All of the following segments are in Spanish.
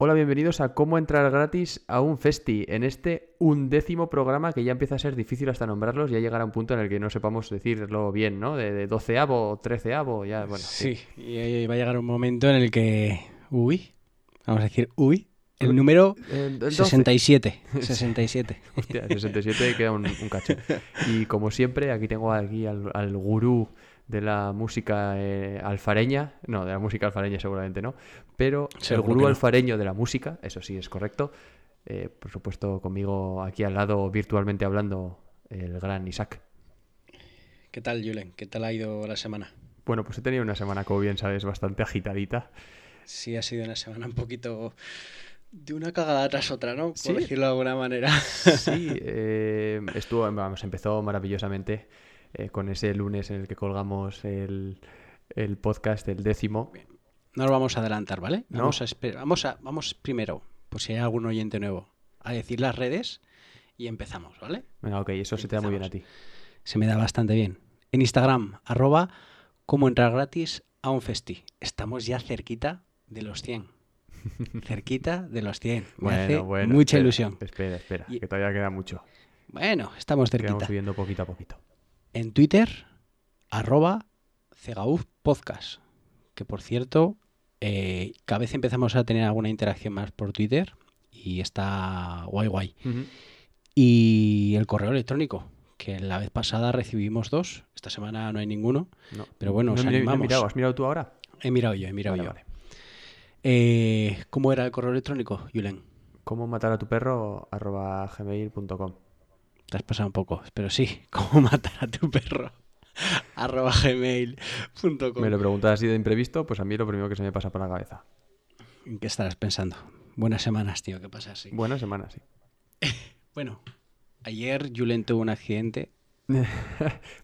Hola, bienvenidos a Cómo entrar gratis a un festi. En este undécimo programa que ya empieza a ser difícil hasta nombrarlos, ya llegará un punto en el que no sepamos decirlo bien, ¿no? De, de doceavo treceavo, ya, bueno. Sí, y va a llegar un momento en el que. Uy, vamos a decir, uy, el número El- el 12. 67. 67. Hostia, 67 queda un, un cacho. Y como siempre, aquí tengo aquí al, al gurú de la música eh, alfareña. No, de la música alfareña seguramente no. Pero el gurú no. alfareño de la música, eso sí es correcto. Eh, por supuesto, conmigo aquí al lado, virtualmente hablando, el gran Isaac. ¿Qué tal, Julen? ¿Qué tal ha ido la semana? Bueno, pues he tenido una semana, como bien sabes, bastante agitadita. Sí, ha sido una semana un poquito de una cagada tras otra, ¿no? Por Sí. decirlo de alguna manera. Sí, eh, estuvo, vamos, empezó maravillosamente eh, con ese lunes en el que colgamos el, el podcast, el décimo. No lo vamos a adelantar, ¿vale? No. Vamos a esperar. Vamos a, vamos primero, por si hay algún oyente nuevo, a decir las redes y empezamos, ¿vale? Venga, ok, eso se te da muy bien a ti. Se me da bastante bien. En Instagram, arroba cómo entrar gratis a un festi. Estamos ya cerquita de los 100. cerquita de los 100. Me hace mucha espera, ilusión. Espera, espera, Y- que todavía queda mucho. Bueno, estamos cerquita. subiendo poquito a poquito. En Twitter, arroba Cegauf Podcast. Que por cierto, eh, cada vez empezamos a tener alguna interacción más por Twitter y está guay guay. Y el correo electrónico, que la vez pasada recibimos dos, esta semana no hay ninguno, No. pero bueno, no, os no animamos. mirado, ¿has mirado tú ahora? He mirado yo, he mirado Vale, yo. vale. Eh, ¿Cómo era el correo electrónico, Julen? ¿Cómo matar a tu perro? arroba gmail.com. Te has pasado un poco, pero sí, ¿cómo matar a tu perro? arroba gmail.com. Me lo preguntas así de imprevisto, pues a mí lo primero que se me pasa por la cabeza. ¿En qué estarás pensando? Buenas semanas, tío, ¿qué pasa así? Buena semana, sí. Bueno, ayer Julen tuvo un accidente,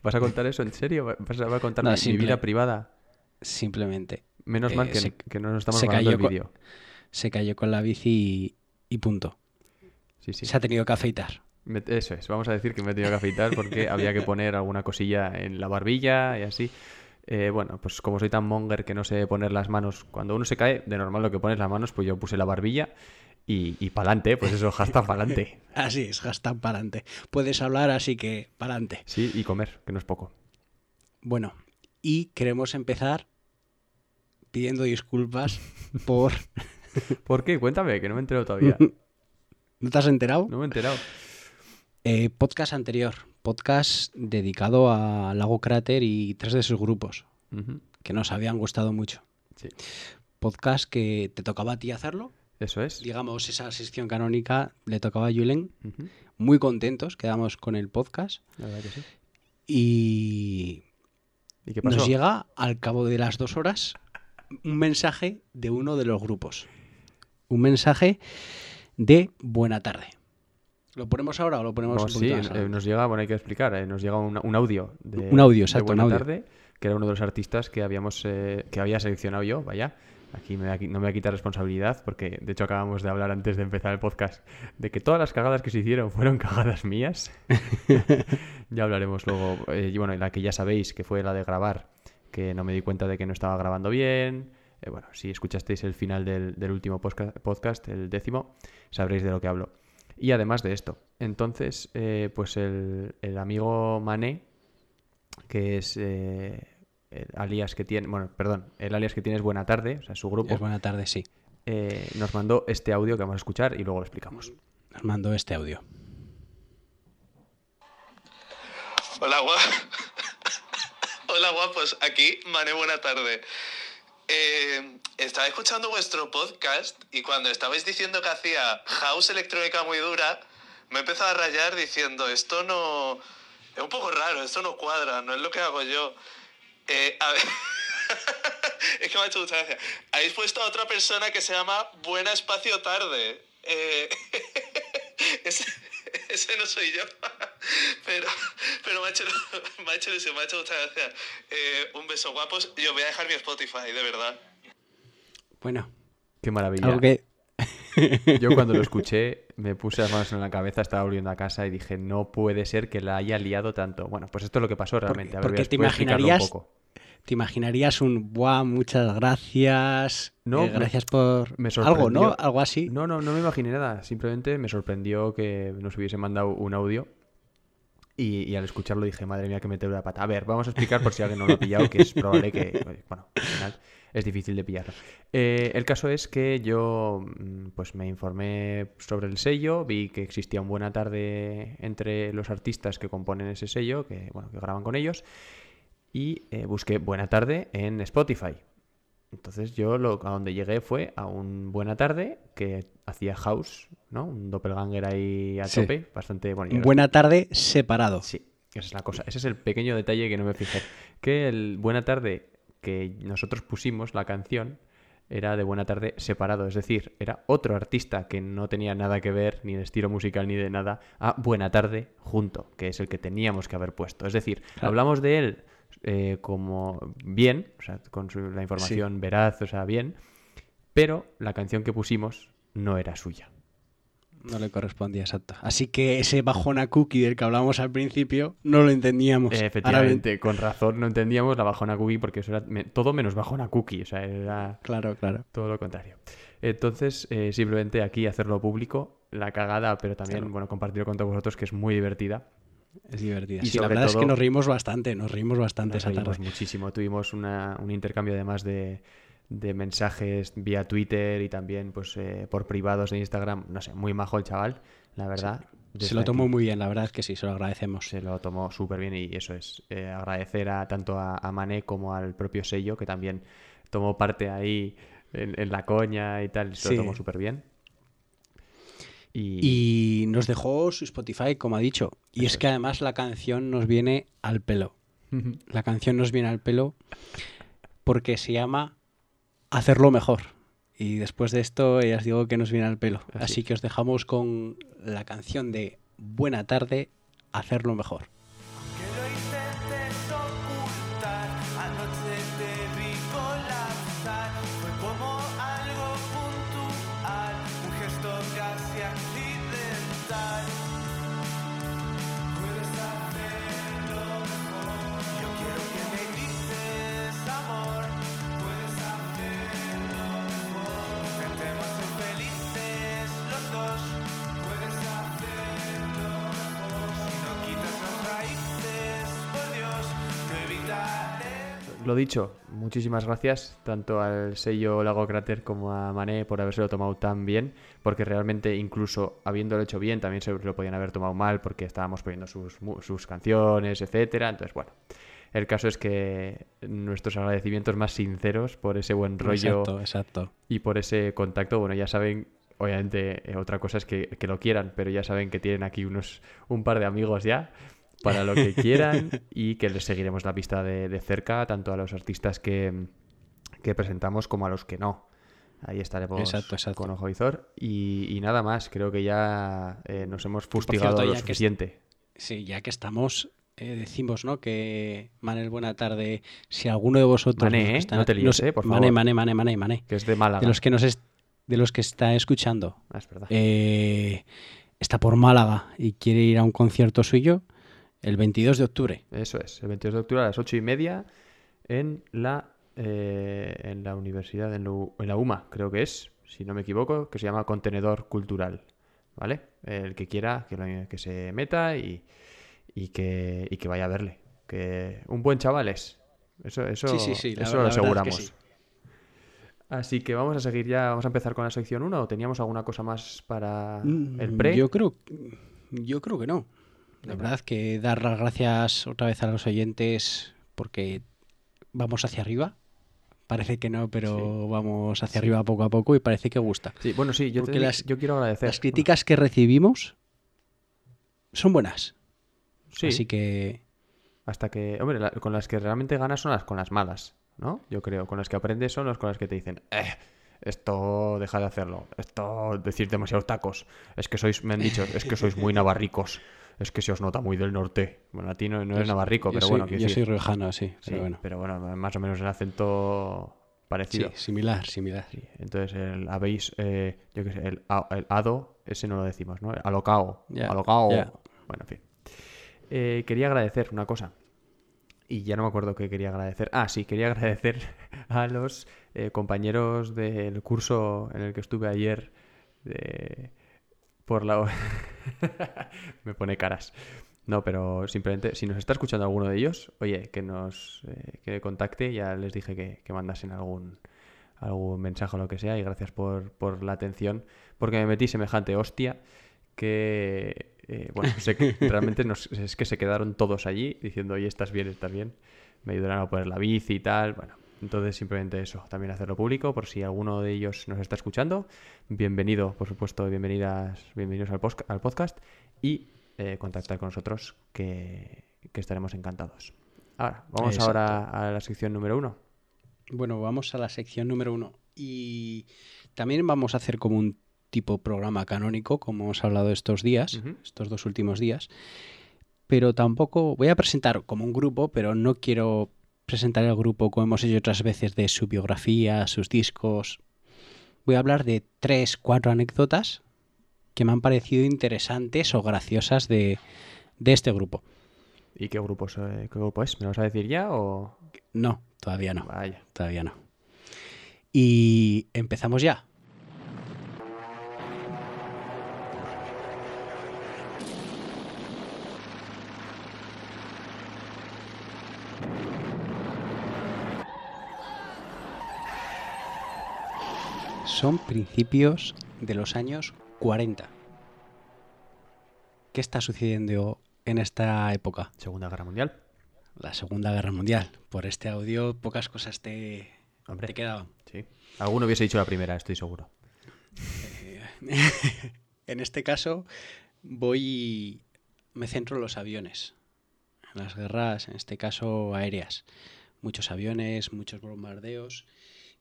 ¿Vas a contar eso en serio? ¿Vas a, contar No, mi- vida privada? simplemente Menos Eh, mal que, se- que no nos estamos se grabando el con- vídeo. se cayó con la bici y, y punto. Sí, sí. Se ha tenido que afeitar. Eso es, vamos a decir que me he tenido que afeitar porque había que poner alguna cosilla en la barbilla y así. Eh, bueno, pues como soy tan monger que no sé poner las manos, cuando uno se cae, de normal lo que pones las manos, pues yo puse la barbilla y, y pa'lante, pues eso, hashtag pa'lante. Así es, hashtag para adelante. Puedes hablar, así que para adelante. Sí, y comer, que no es poco. Bueno, y queremos empezar pidiendo disculpas por... ¿Por qué? Cuéntame, que no me he enterado todavía. ¿No te has enterado? No me he enterado. Eh, podcast anterior, podcast dedicado a Lago Cráter y tres de sus grupos, que nos habían gustado mucho. Sí, Podcast que te tocaba a ti hacerlo, eso es. digamos, esa sección canónica le tocaba a Julen. Muy contentos quedamos con el podcast La verdad que sí. y ¿Y qué pasó? nos llega al cabo de las dos horas un mensaje de uno de los grupos. Un mensaje de buena tarde. ¿Lo ponemos ahora o lo ponemos No, un sí, eh, nos llega, bueno, hay que explicar, eh, nos llega un, un audio de, Un audio, de exacto, un Buena audio. Tarde, que era uno de los artistas que habíamos eh, que había seleccionado yo, vaya. Aquí me no me voy a quitar responsabilidad porque de hecho acabamos de hablar antes de empezar el podcast de que todas las cagadas que se hicieron fueron cagadas mías. ya hablaremos luego. eh, y bueno, la que ya sabéis que fue la de grabar, que no me di cuenta de que no estaba grabando bien. Bueno, si escuchasteis el final del, del último podcast, el décimo, sabréis de lo que hablo. Y además de esto, entonces, eh, pues el, el amigo Mané, que es eh, el alias que tiene, bueno, perdón, el alias que tiene es Buena Tarde, o sea, su grupo, Es buena tarde, sí. eh, nos mandó este audio que vamos a escuchar y luego lo explicamos. Nos mandó este audio. Hola, guapos. Hola, guapos. Aquí, Mane, buena tarde. Eh, estaba escuchando vuestro podcast y cuando estabais diciendo que hacía house electrónica muy dura, me he empezado a rayar diciendo, esto no... Es un poco raro, esto no cuadra, no es lo que hago yo. Eh, es que me ha hecho mucha gracia. Habéis puesto a otra persona que se llama Buena Espacio Tarde. Eh, ese no soy yo. Pero, pero me ha hecho, me ha hecho ilusión, me ha hecho mucha gracia. Eh, un beso guapos. Yo voy a dejar mi Spotify, de verdad. Bueno, Qué maravilla. Yo cuando lo escuché me puse las manos en la cabeza, estaba volviendo a casa y dije, no puede ser que la haya liado tanto. Bueno, pues esto es lo que pasó realmente. A ver, porque a- te un imaginarías- poco. ¿Te imaginarías un buah, muchas gracias? No, eh, gracias por me algo, ¿no? Algo así. No, no, no me imaginé nada. Simplemente me sorprendió que nos hubiese mandado un audio. Y, y al escucharlo dije, madre mía, que meter la pata. A ver, vamos a explicar por si alguien no lo ha pillado, que es probable que, bueno, al final es difícil de pillarlo. Eh, el caso es que yo, mm, pues me informé sobre el sello, vi que existía un buena tarde entre los artistas que componen ese sello, que, bueno, que graban con ellos, y eh, busqué buena tarde en Spotify. Entonces yo lo, a donde llegué fue a un Buena Tarde que hacía House, ¿no? Un doppelganger ahí a Sí. tope, bastante bueno. Buena tarde separado. Sí, esa es la cosa. Ese es el pequeño detalle que no me fijé. Que el Buena Tarde que nosotros pusimos, la canción, era de Buena Tarde separado. Es decir, era otro artista que no tenía nada que ver, ni de estilo musical ni de nada, a Buena Tarde junto, que es el que teníamos que haber puesto. Es decir, Claro. hablamos de él eh, como bien, o sea, con su- la información veraz, o sea, bien, pero la canción que pusimos no era suya. No le correspondía, exacto. Así que ese bajona cookie del que hablábamos al principio no lo entendíamos. Ahora efectivamente, con razón no entendíamos la bajona cookie porque eso era todo menos bajona cookie, o sea, era Claro, claro. todo lo contrario. Entonces, eh, simplemente aquí hacerlo público, la cagada, pero también, Claro. bueno, compartirlo con todos vosotros, que es muy divertida. Es divertida. Y Sí, la verdad es que nos reímos bastante, nos reímos bastante Nos esa reímos tarde. muchísimo. Tuvimos una- un intercambio además de, de mensajes vía Twitter y también pues eh, por privados de Instagram. No sé, muy majo el chaval, la verdad. Se lo tomó aquí muy bien, la verdad es que sí, se lo agradecemos. Se lo tomó súper bien y eso es eh, agradecer a tanto a, a Mané como al propio sello que también tomó parte ahí en, en la coña y tal, se Sí. lo tomó súper bien. Y, Y nos dejó su Spotify, como ha dicho. Y es que además la canción nos viene al pelo. La canción nos viene al pelo porque se llama Hacerlo mejor. Y después de esto, ya os digo que nos viene al pelo. Así Así que os dejamos con la canción de Buena tarde, Hacerlo mejor. Lo dicho, muchísimas gracias tanto al sello Lago Cráter como a Mané por habérselo tomado tan bien, porque realmente incluso habiéndolo hecho bien también se lo podían haber tomado mal porque estábamos poniendo sus, sus canciones, etcétera. Entonces, bueno, el caso es que nuestros agradecimientos más sinceros por ese buen rollo Exacto, exacto. y por ese contacto, bueno, ya saben, obviamente eh, otra cosa es que, que lo quieran, pero ya saben que tienen aquí unos un par de amigos ya para lo que quieran y que les seguiremos la pista de, de cerca, tanto a los artistas que, que presentamos como a los que no. Ahí estaremos Exacto, exacto. con Ojo Vizor. Y, y nada más, creo que ya eh, nos hemos fustigado cierto, lo que suficiente. Sí, ya que estamos, eh, decimos, ¿no? Que Manel, buena tarde. Si alguno de vosotros. Mané, ¿eh? están- No te líes, ¿eh? Por Mané, favor. Mané, Mané, Mané, Mané. Que es de Málaga. De los que nos es- de los que está escuchando, Ah, es verdad. eh, está por Málaga y quiere ir a un concierto suyo el 22 de octubre. Eso es, el 22 de octubre a las 8 y media en la, eh, en la universidad, en, la- en la UMA, creo que es, si no me equivoco, que se llama Contenedor Cultural. ¿Vale? El que quiera que, lo- que se meta y, y, que, y que vaya a verle. Que un buen chaval es. Eso, eso, Sí, sí, sí, la- eso lo verdad es que aseguramos. sí. Así que vamos a seguir ya, vamos a empezar con la sección 1 o teníamos alguna cosa más para el Mm, pre. Yo creo, yo creo que no. La verdad que dar las gracias otra vez a los oyentes porque vamos hacia arriba. Parece que no, pero vamos hacia arriba poco a poco y parece que gusta. Sí, bueno, sí, yo, Porque te- las- yo quiero agradecer. Las críticas que recibimos son buenas. Sí. Así que Hasta que, hombre, la- con las que realmente ganas son las con las malas, ¿no? Yo creo, con las que aprendes son las con las que te dicen, eh, esto deja de hacerlo, esto decir demasiados tacos, es que sois, me han dicho, es que sois muy navarricos, es que se os nota muy del norte. Bueno, a ti no, no eres navarrico, pero bueno, Yo decir, soy riojano, sí, sí, pero bueno. pero bueno, más o menos el acento Sí, parecido. similar, similar. Sí, entonces el, habéis, eh, yo qué sé, el, el ado, ese no lo decimos, ¿no? Alocao, Ya, alocao. Bueno, en fin. Eh, quería agradecer una cosa. Y ya no me acuerdo qué quería agradecer. Ah, sí, quería agradecer a los eh, compañeros del curso en el que estuve ayer de- por la... me pone caras. No, pero simplemente, si nos está escuchando alguno de ellos, oye, que nos eh, que contacte, ya les dije que, que mandasen algún, algún mensaje o lo que sea, y gracias por, por la atención, porque me metí semejante hostia que, eh, bueno, sé que realmente nos- es que se quedaron todos allí diciendo, oye, estás bien, estás bien, me ayudarán a poner la bici y tal, bueno, entonces simplemente eso, también hacerlo público, por si alguno de ellos nos está escuchando, bienvenido, por supuesto, bienvenidas, bienvenidos al, podcast, y eh, contactar con nosotros, que, que estaremos encantados. Ahora, vamos Exacto. ahora a la sección número uno. Bueno, vamos a la sección número uno. Y también vamos a hacer como un tipo programa canónico, como hemos hablado estos días, estos dos últimos días. Pero tampoco voy a presentar como un grupo, pero no quiero presentar el grupo como hemos hecho otras veces de su biografía, sus discos. Voy a hablar de tres, cuatro anécdotas que me han parecido interesantes o graciosas de, de este grupo. ¿Y qué, grupos, eh, qué grupo es? ¿Me lo vas a decir ya o...? No, todavía no. Vaya. Todavía no. Y empezamos ya. Son principios de los años 40. ¿Qué está sucediendo en esta época? Segunda Guerra Mundial. La Segunda Guerra Mundial. Por este audio pocas cosas te, Hombre. te quedaban. Sí. Alguno hubiese dicho la primera, estoy seguro. en este caso voy me centro en los aviones en las guerras en este caso aéreas muchos aviones muchos bombardeos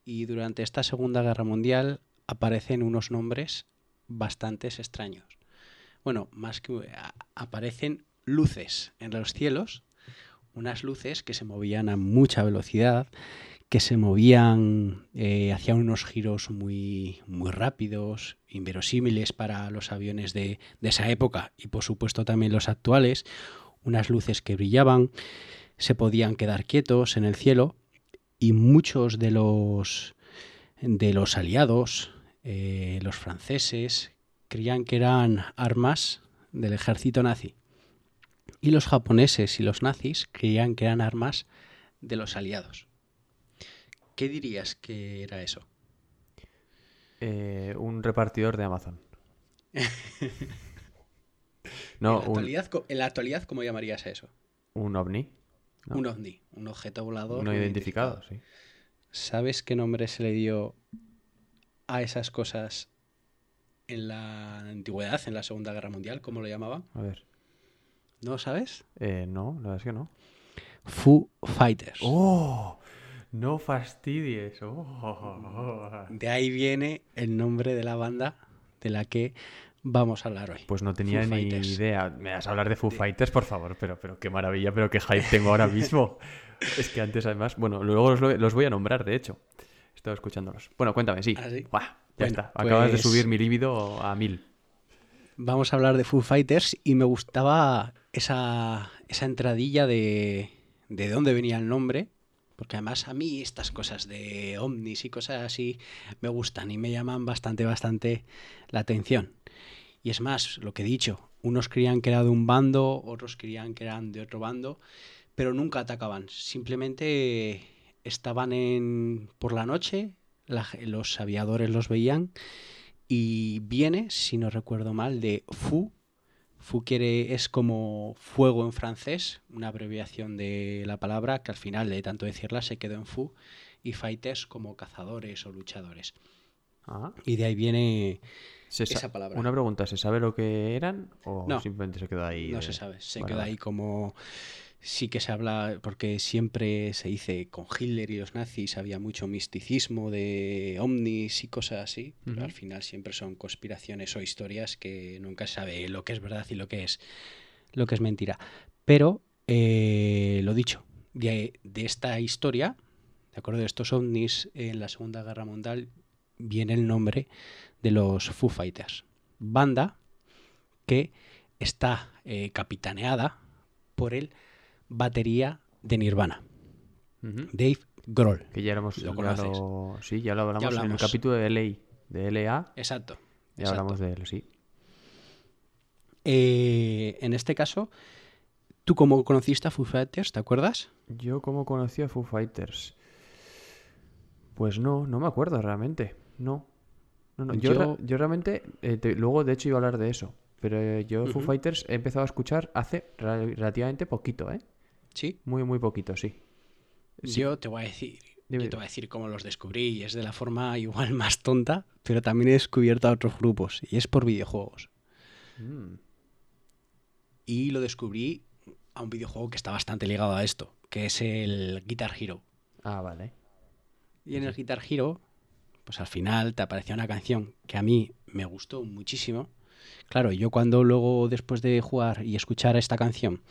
y durante esta segunda guerra mundial aparecen unos nombres bastante extraños. Bueno más que aparecen luces en los cielos unas luces que se movían a mucha velocidad que se movían, eh, hacían unos giros muy, muy rápidos, inverosímiles para los aviones de, de esa época y por supuesto también los actuales, unas luces que brillaban, se podían quedar quietos en el cielo y muchos de los, de los aliados, eh, los franceses, creían que eran armas del ejército nazi. Y los japoneses y los nazis creían que eran armas de los aliados. ¿Qué dirías que era eso? Eh, un repartidor de Amazon. en, No, la un, actualidad, en la actualidad, ¿cómo llamarías a eso? un ovni. No. Un ovni, un objeto volador. No identificado, sí. ¿Sabes qué nombre se le dio a esas cosas en la antigüedad, en la Segunda Guerra Mundial? ¿Cómo lo llamaban? A ver. ¿No sabes? Eh, no, la verdad es que no. Foo Fighters. ¡Oh! No fastidies. ¡Oh! De ahí viene el nombre de la banda de la que vamos a hablar hoy. Pues no tenía Foo ni Fighters. idea. Me vas a hablar de Foo Fighters, por favor, pero, pero qué maravilla, pero qué hype tengo ahora mismo. es que antes, además, bueno, luego los, los voy a nombrar, de hecho. He estado escuchándolos. Bueno, cuéntame, sí. ¿Ah, sí? Buah, ya Bueno, está. Acabas de pues- subir mi líbido a mil. Vamos a hablar de Foo Fighters y me gustaba esa, esa entradilla de, de dónde venía el nombre, porque además a mí estas cosas de ovnis y cosas así me gustan y me llaman bastante, bastante la atención. Y es más, lo que he dicho, unos creían que era de un bando, otros creían que eran de otro bando, pero nunca atacaban, simplemente estaban en, por la noche, la los aviadores los veían y viene, si no recuerdo mal, de Fu. Fu quiere, es como fuego en francés, una abreviación de la palabra que al final de tanto decirla se quedó en Fu y fighters como cazadores o luchadores. Ah, Y de ahí viene, esa palabra. Una pregunta, ¿se sabe lo que eran o No. simplemente se quedó ahí? no de- se sabe, se Vale, queda ahí como sí que se habla, porque siempre se dice con Hitler y los nazis había mucho misticismo de ovnis y cosas así, pero al final siempre son conspiraciones o historias que nunca se sabe lo que es verdad y lo que es lo que es mentira. Pero, eh, lo dicho, de, de esta historia, de acuerdo, de estos ovnis en la Segunda Guerra Mundial, viene el nombre de los Foo Fighters. Banda que está eh, capitaneada por el batería de Nirvana. Dave Grohl. Que ya éramos. Lo ya conoces. lo- sí, ya lo hablamos, en el capítulo de LA. De LA, Exacto. ya exacto. hablamos de él, sí. Eh, en este caso, ¿tú cómo conociste a Foo Fighters? ¿Te acuerdas? Yo, ¿cómo conocí a Foo Fighters? Pues no, no me acuerdo realmente. No. No, no. Yo, Yo- re- yo realmente. eh, te- luego, de hecho, iba a hablar de eso. Pero eh, yo, Foo Ujú. Fighters, he empezado a escuchar hace rel- relativamente poquito, ¿eh? Sí. Muy, muy poquito, sí. Sí. Yo te voy a decir. Yo te voy a decir cómo los descubrí y es de la forma igual más tonta, pero también he descubierto a otros grupos y es por videojuegos. Mm. Y lo descubrí a un videojuego que está bastante ligado a esto, que es el Guitar Hero. Ah, vale. Y en el Guitar Hero, pues al final te aparecía una canción que a mí me gustó muchísimo. Claro, yo cuando luego, después de jugar y escuchar esta canción,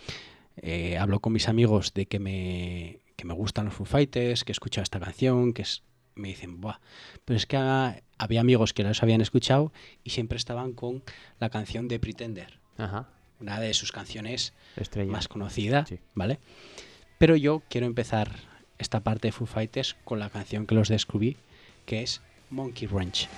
eh, hablo con mis amigos de que me, que me gustan los Foo Fighters, que he escuchado esta canción, que es, me dicen, Buah. Pero es que ah, había amigos que los habían escuchado y siempre estaban con la canción de Pretender, Ajá. una de sus canciones Estrella. más conocida, Sí. ¿vale? Pero yo quiero empezar esta parte de Foo Fighters con la canción que los descubrí, que es Monkey Ranch.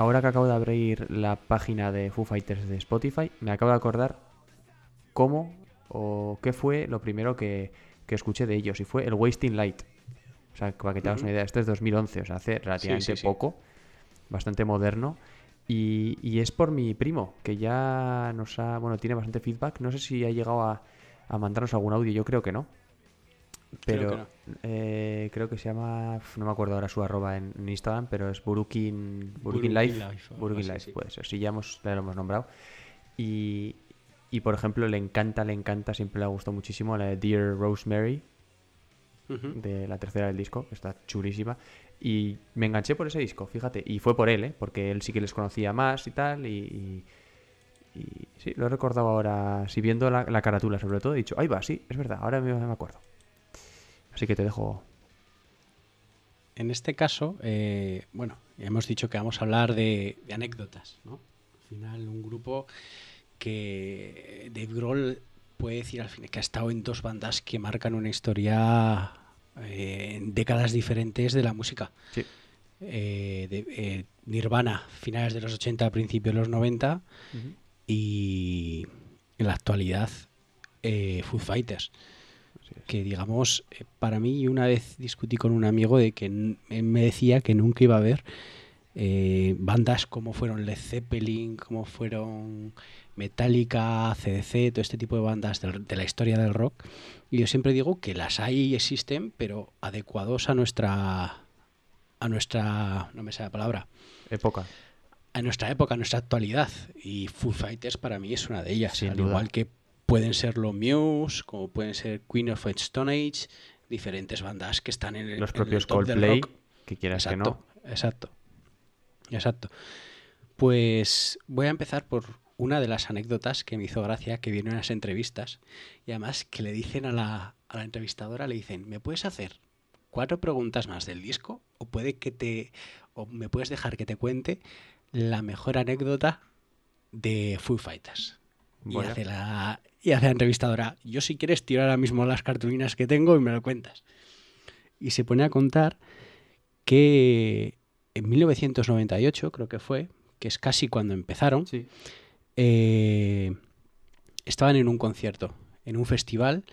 Ahora que acabo de abrir la página de Foo Fighters de Spotify, me acabo de acordar cómo o qué fue lo primero que, que escuché de ellos. Y fue el Wasting Light. O sea, para que te hagas una idea, este es 2011, o sea, hace relativamente sí. poco, bastante moderno. Y, y es por mi primo, que ya nos ha, bueno, tiene bastante feedback. No sé si ha llegado a, a mandarnos algún audio, yo creo que no. Creo Pero que no. eh, creo que se llama, no me acuerdo ahora su arroba en, en Instagram, pero es Burukin, Burukin Burukin Life. Life Burukin Life, sí. puede ser. Sí, ya hemos, ya lo hemos nombrado. Y, y por ejemplo, le encanta, le encanta, siempre le ha gustado muchísimo la de Dear Rosemary, de la tercera del disco, que está chulísima. Y me enganché por ese disco, fíjate. Y fue por él, ¿eh? Porque él sí que les conocía más y tal. Y, y, y sí, lo he recordado ahora, si viendo la, la carátula sobre todo, he dicho, ahí va, sí, es verdad, ahora me, me acuerdo. Así que te dejo. En este caso, eh, bueno, ya hemos dicho que vamos a hablar de, de anécdotas, ¿no? Al final, un grupo que Dave Grohl puede decir al final que ha estado en dos bandas que marcan una historia eh, en décadas diferentes de la música. Sí. Eh, de- eh, Nirvana, finales de los 80, principios de los 90, y en la actualidad Foo Fighters. Que digamos, eh, para mí, una vez discutí con un amigo de que me decía que nunca iba a haber eh, bandas como fueron Led Zeppelin, como fueron Metallica, CDC, todo este tipo de bandas de la historia del rock. Y yo siempre digo que las hay y existen, pero adecuados a nuestra. a nuestra. no me sale la palabra. Época. a nuestra época, a nuestra actualidad. Y Foo Fighters para mí es una de ellas. Sin al duda. igual que pueden ser los Muse, como pueden ser Queen of Stone Age, diferentes bandas que están en el, Los en el propios del Coldplay, rock. que quieras que no. exacto. Exacto. Pues voy a empezar por una de las anécdotas que me hizo gracia, que viene en las entrevistas, y además que le dicen a la, a la entrevistadora, le dicen, ¿me puedes hacer cuatro preguntas más del disco? O puede que te. o me puedes dejar que te cuente la mejor anécdota de Foo Fighters. Y Vaya. hace, la, y hace la entrevistadora, yo si quieres tiro ahora mismo las cartulinas que tengo y me lo cuentas. Y se pone a contar que en 1998, creo que fue, que es casi cuando empezaron, Sí. eh, estaban en un concierto, en un festival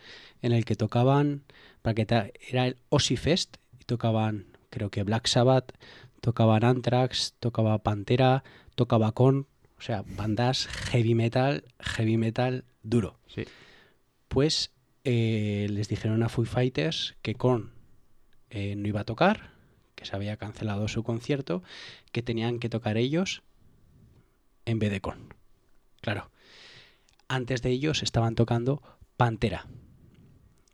en el que tocaban, para que era el Ozzy Fest, y tocaban, creo que Black Sabbath, tocaban Anthrax, tocaba Pantera, tocaba Con, o sea, bandas heavy metal, heavy metal duro. Sí. pues eh, les dijeron a Foo Fighters que Korn eh, no iba a tocar, que se había cancelado su concierto, que tenían que tocar ellos en vez de Korn. Claro, antes de ellos estaban tocando Pantera.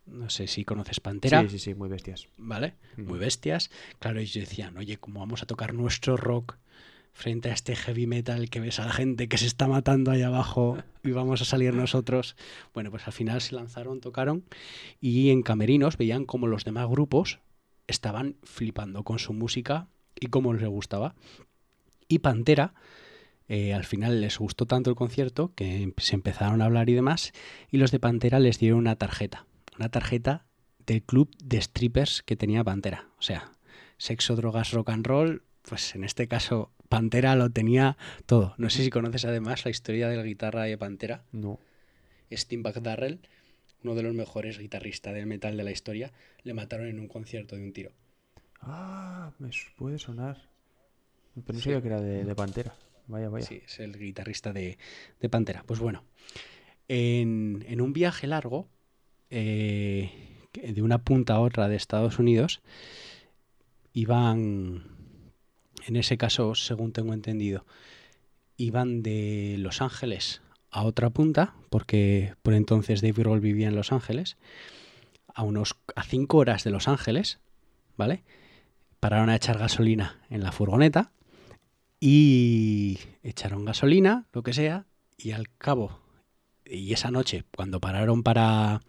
No sé si conoces Pantera. Sí, sí, sí, muy bestias. ¿vale? Muy Ujú. bestias. Claro, ellos decían, oye, ¿cómo vamos a tocar nuestro rock frente a este heavy metal que ves a la gente que se está matando ahí abajo y vamos a salir nosotros? Bueno, pues al final se lanzaron, tocaron y en camerinos veían como los demás grupos estaban flipando con su música y cómo les gustaba. Y Pantera, eh, al final les gustó tanto el concierto que se empezaron a hablar y demás, y los de Pantera les dieron una tarjeta, una tarjeta del club de strippers que tenía Pantera. O sea, sexo, drogas, rock and roll, pues en este caso Pantera lo tenía todo. No sé si conoces además la historia de la guitarra de Pantera. No. Steve Darrell, uno de los mejores guitarristas del metal de la historia, le mataron en un concierto de un tiro. Ah, me puede sonar. Pero no Sí. sabía que era de, de Pantera. Vaya, vaya. Sí, es el guitarrista de, de Pantera. Pues bueno, en, en un viaje largo, eh, de una punta a otra de Estados Unidos, iban, en ese caso, según tengo entendido, iban de Los Ángeles a otra punta, porque por entonces Dave Grohl vivía en Los Ángeles, a unos a cinco horas de Los Ángeles, ¿vale? Pararon a echar gasolina en la furgoneta y echaron gasolina, lo que sea, y al cabo, y esa noche, cuando pararon para,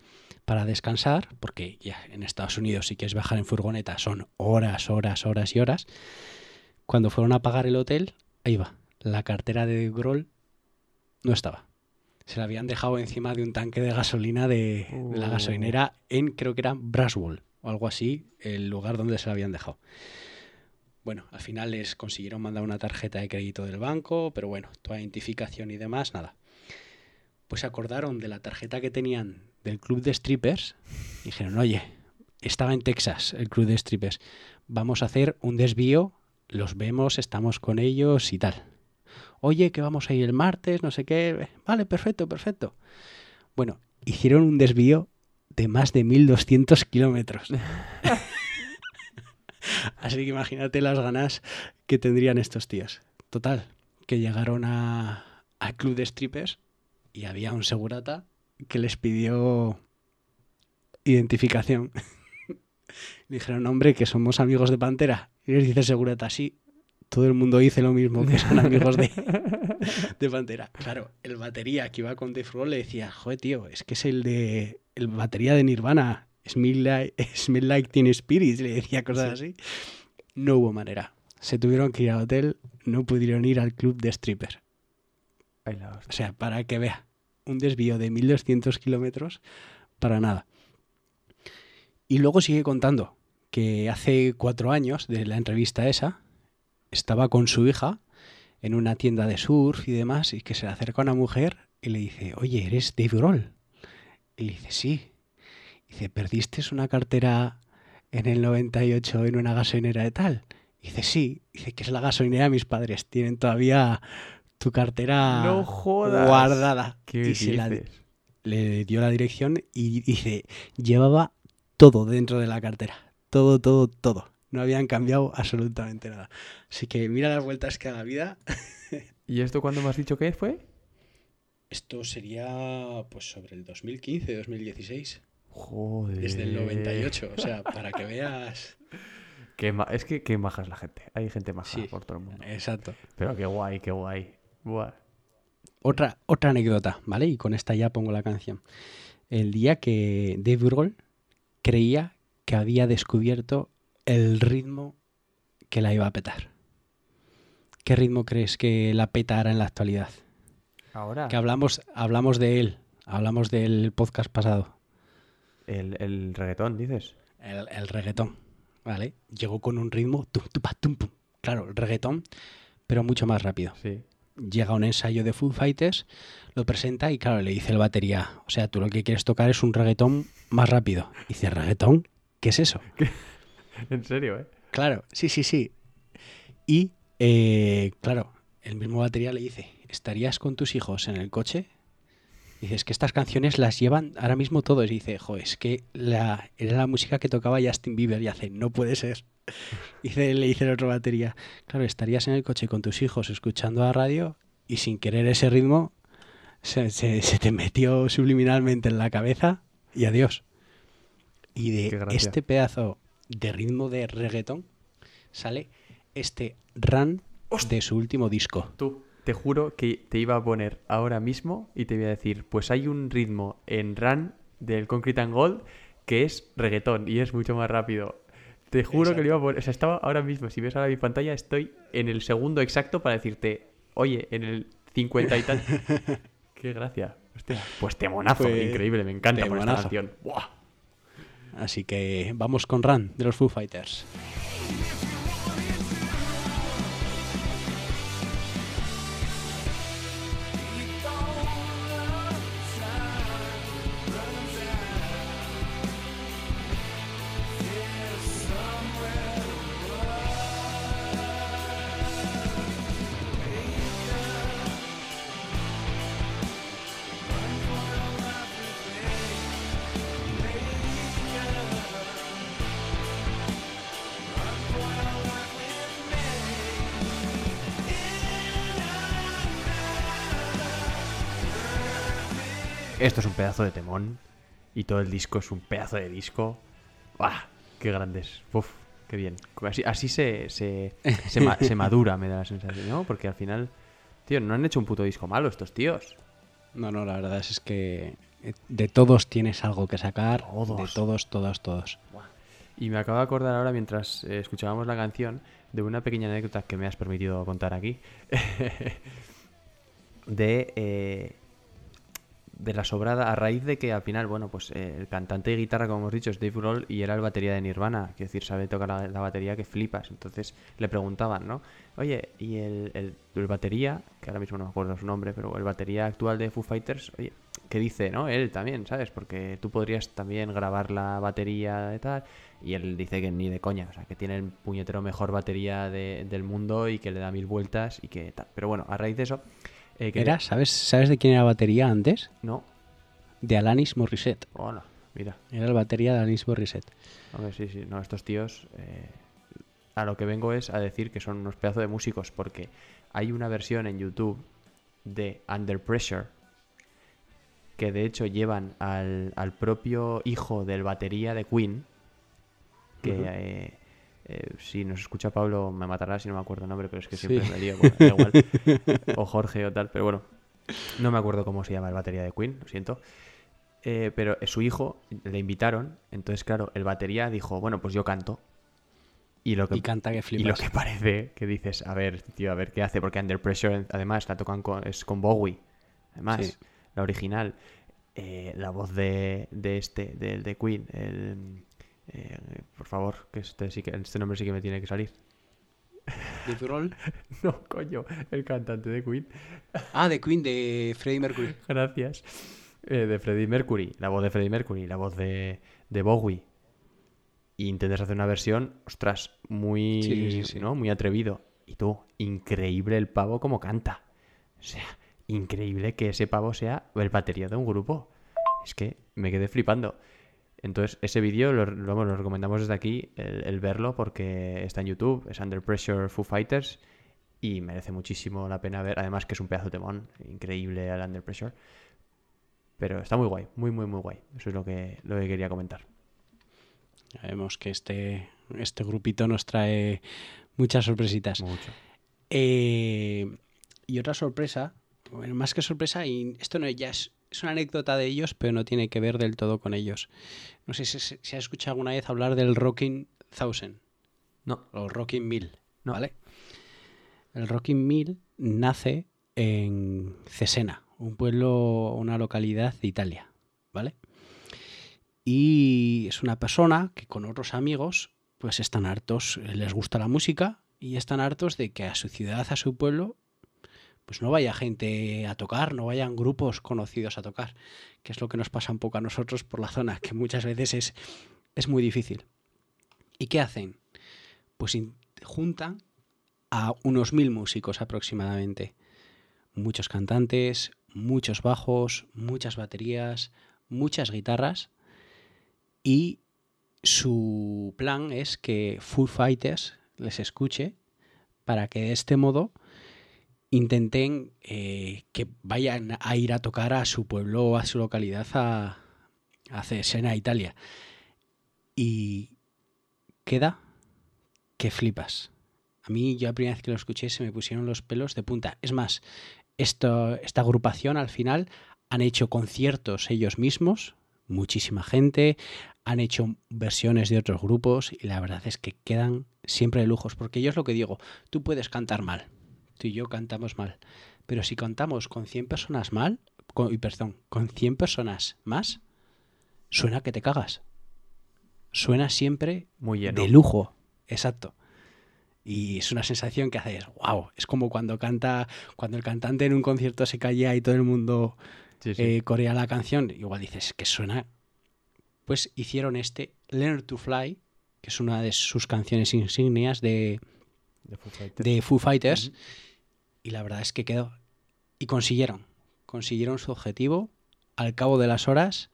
para descansar, porque ya en Estados Unidos si quieres bajar en furgoneta son horas, horas, horas y horas, cuando fueron a pagar el hotel, ahí va, la cartera de Groll no estaba. Se la habían dejado encima de un tanque de gasolina de, de la Oh. gasolinera en, creo que era Braswell, o algo así, el lugar donde se la habían dejado. Bueno, al final les consiguieron mandar una tarjeta de crédito del banco, pero bueno, toda identificación y demás, nada. Pues se acordaron de la tarjeta que tenían del club de strippers. Dijeron, oye, estaba en Texas el club de strippers. Vamos a hacer un desvío, los vemos, estamos con ellos y tal. Oye, que vamos a ir el martes, no sé qué. Vale, perfecto, perfecto. Bueno, hicieron un desvío de más de 1200 kilómetros. Así que imagínate las ganas que tendrían estos tíos. Total, que llegaron a, al club de strippers y había un segurata que les pidió identificación. Dijeron, hombre, que somos amigos de Pantera. Y les dice segurata, sí. Todo el mundo dice lo mismo, que son amigos de, de Pantera. Claro, el batería que iba con Dave Grohl le decía, joder, tío, es que es el de el batería de Nirvana, Smell Like, Smell like Teen Spirit, le decía cosas así. No hubo manera. Se tuvieron que ir al hotel, no pudieron ir al club de stripper. Ay, O sea, para que vea, un desvío de 1200 kilómetros para nada. Y luego sigue contando que hace cuatro años de la entrevista esa, estaba con su hija en una tienda de surf y demás, y que se le acerca una mujer y le dice, oye, ¿eres Dave Grohl? Y le dice, sí. Dice, ¿perdiste una cartera en el 98 en una gasolinera de tal? Y dice, sí. Dice que es la gasolinera de mis padres. Tienen todavía tu cartera No jodas. guardada. ¿Qué y se la, dices? le dio la dirección y dice, llevaba todo dentro de la cartera. Todo, todo, todo. No habían cambiado absolutamente nada. Así que mira las vueltas que da la vida. ¿Y esto cuándo me has dicho que fue? Esto sería pues sobre el 2015, 2016. Joder. Desde el 98. O sea, para que veas. Qué Es que qué maja es la gente. Hay gente maja Sí. por todo el mundo. Exacto. Pero qué guay, qué guay. Buah. Otra, otra anécdota, ¿vale? Y con esta ya pongo la canción. El día que Dave Grohl creía que había descubierto el ritmo que la iba a petar. ¿Qué ritmo crees que la petará en la actualidad? Ahora. Que hablamos, hablamos de él, hablamos del podcast pasado, El, el reggaetón, dices. el, el reggaetón, ¿vale? Llegó con un ritmo, tum, tum, pum. claro, el reggaetón, pero mucho más rápido. Sí. Llega a un ensayo de Foo Fighters, lo presenta y claro, le dice el batería, o sea, tú lo que quieres tocar es un reggaetón más rápido. Y dice, ¿reggaetón? ¿Qué es eso? En serio, ¿eh? Claro, sí, sí, sí. Y, eh, claro, el mismo batería le dice, ¿estarías con tus hijos en el coche? Dice, es que estas canciones las llevan ahora mismo todos. Y dice, jo, es que la, era la música que tocaba Justin Bieber. Y hace, no puede ser. Dice, le dice el otro batería, claro, estarías en el coche con tus hijos escuchando la radio y sin querer ese ritmo se, se- se te metió subliminalmente en la cabeza y adiós. Y de este pedazo de ritmo de reggaetón sale este run de su último disco. Tú, te juro que te iba a poner ahora mismo y te voy a decir, pues hay un ritmo en Run del Concrete and Gold que es reggaetón y es mucho más rápido. Te juro que lo iba a poner, o sea, estaba ahora mismo, si ves ahora mi pantalla, estoy en el segundo exacto para decirte, oye, en el 50 y tal. Qué gracia. Hostia, pues temonazo, increíble, me encanta por esta temonazo. canción. ¡Buah! Así que vamos con Run de los Foo Fighters. Pedazo de temón y todo el disco es un pedazo de disco. ¡Buah! ¡Qué grandes! ¡Uf! ¡Qué bien! Así, así se, se, se, ma- se madura, me da la sensación, ¿no? Porque al final, tío, no han hecho un puto disco malo estos tíos. No, no, la verdad es que eh, de todos tienes algo que sacar. Todos. De todos, todos, todos. Y me acabo de acordar ahora, mientras eh, escuchábamos la canción, de una pequeña anécdota que me has permitido contar aquí. de, eh, de la sobrada, a raíz de que al final, bueno, pues eh, el cantante de guitarra, como hemos dicho, es Dave Grohl y era el batería de Nirvana. Quiero decir, sabe tocar la, batería que flipas. Entonces le preguntaban, ¿no? Oye, y el, el, el batería, que ahora mismo no me acuerdo su nombre, pero el batería actual de Foo Fighters, oye, ¿qué dice, no? Él también, ¿sabes? Porque tú podrías también grabar la batería de tal. Y él dice que ni de coña, o sea, que tiene el puñetero mejor batería de- del mundo y que le da mil vueltas y que tal. Pero bueno, a raíz de eso. Eh, que- Era, ¿sabes, ¿Sabes de quién era la batería antes? No, De Alanis Morissette. bueno, mira. Era la batería de Alanis Morissette. Hombre, sí, sí, no, estos tíos. eh, a lo que vengo es a decir que son unos pedazos de músicos, porque hay una versión en YouTube de Under Pressure que de hecho llevan al, al propio hijo del batería de Queen, que eh, eh, si nos escucha Pablo me matará si no me acuerdo el nombre, pero es que Sí. siempre me lío, bueno, da igual. o Jorge o tal, pero bueno, no me acuerdo cómo se llama el batería de Queen, lo siento. Eh, pero su hijo le invitaron, entonces claro, el batería dijo, bueno, pues yo canto. Y lo que, Y canta que y lo flipas. que parece que dices, a ver, tío, a ver qué hace, porque Under Pressure además la tocan con, es con Bowie, además, Sí. la original, eh, la voz de, de este, del de Queen, el, eh, por favor, que este, sí que este nombre sí que me tiene que salir. ¿De? No, coño, el cantante de Queen. Ah, de Queen, de Freddie Mercury. Gracias. Eh, de Freddie Mercury, la voz de Freddie Mercury, la voz de, de Bowie. Y intentas hacer una versión, ostras, muy, Sí, sí, sí, sí. ¿no? muy atrevido. Y tú, increíble el pavo como canta. O sea, increíble que ese pavo sea el batería de un grupo. Es que me quedé flipando. Entonces, ese vídeo lo, lo, vamos, lo recomendamos desde aquí, el, el verlo, porque está en YouTube, es Under Pressure Foo Fighters, y merece muchísimo la pena ver. Además que es un pedazo de temón, increíble el Under Pressure. Pero está muy guay, muy, muy, muy guay. Eso es lo que, lo que quería comentar. Ya vemos que este, este grupito nos trae muchas sorpresitas. Mucho. Eh, y otra sorpresa, bueno, más que sorpresa, y esto no ya es, es una anécdota de ellos, pero no tiene que ver del todo con ellos. No sé si, si si has escuchado alguna vez hablar del Rocking Thousand No, o Rocking Mill, No. ¿vale? El Rocking Mill nace en Cesena, un pueblo, una localidad de Italia, ¿vale? Y es una persona que con otros amigos pues están hartos, les gusta la música y están hartos de que a su ciudad, a su pueblo, pues no vaya gente a tocar, no vayan grupos conocidos a tocar, que es lo que nos pasa un poco a nosotros por la zona, que muchas veces es, es muy difícil. ¿Y qué hacen? Pues juntan a unos mil músicos aproximadamente. Muchos cantantes, muchos bajos, muchas baterías, muchas guitarras y su plan es que Foo Fighters les escuche para que de este modo intenten eh, que vayan a ir a tocar a su pueblo o a su localidad a, a Cesena, Italia. Y queda que flipas. A mí, yo la primera vez que lo escuché se me pusieron los pelos de punta. Es más, esto, esta agrupación al final han hecho conciertos ellos mismos, muchísima gente, han hecho versiones de otros grupos y la verdad es que quedan siempre de lujos, porque yo es lo que digo, tú puedes cantar mal, tú y yo cantamos mal, pero si cantamos con 100 personas mal, con, y perdón, con 100 personas más, suena que te cagas. Suena siempre Muy lleno. de lujo, exacto. Y es una sensación que haces, wow, es como cuando canta, cuando el cantante en un concierto se calla y todo el mundo Sí, sí. eh, corea la canción, igual dices que suena. Pues hicieron este Learn to Fly, que es una de sus canciones insignias de, De Foo Fighters. de Foo Fighters, y la verdad es que quedó. Y consiguieron, consiguieron su objetivo. Al cabo de las horas,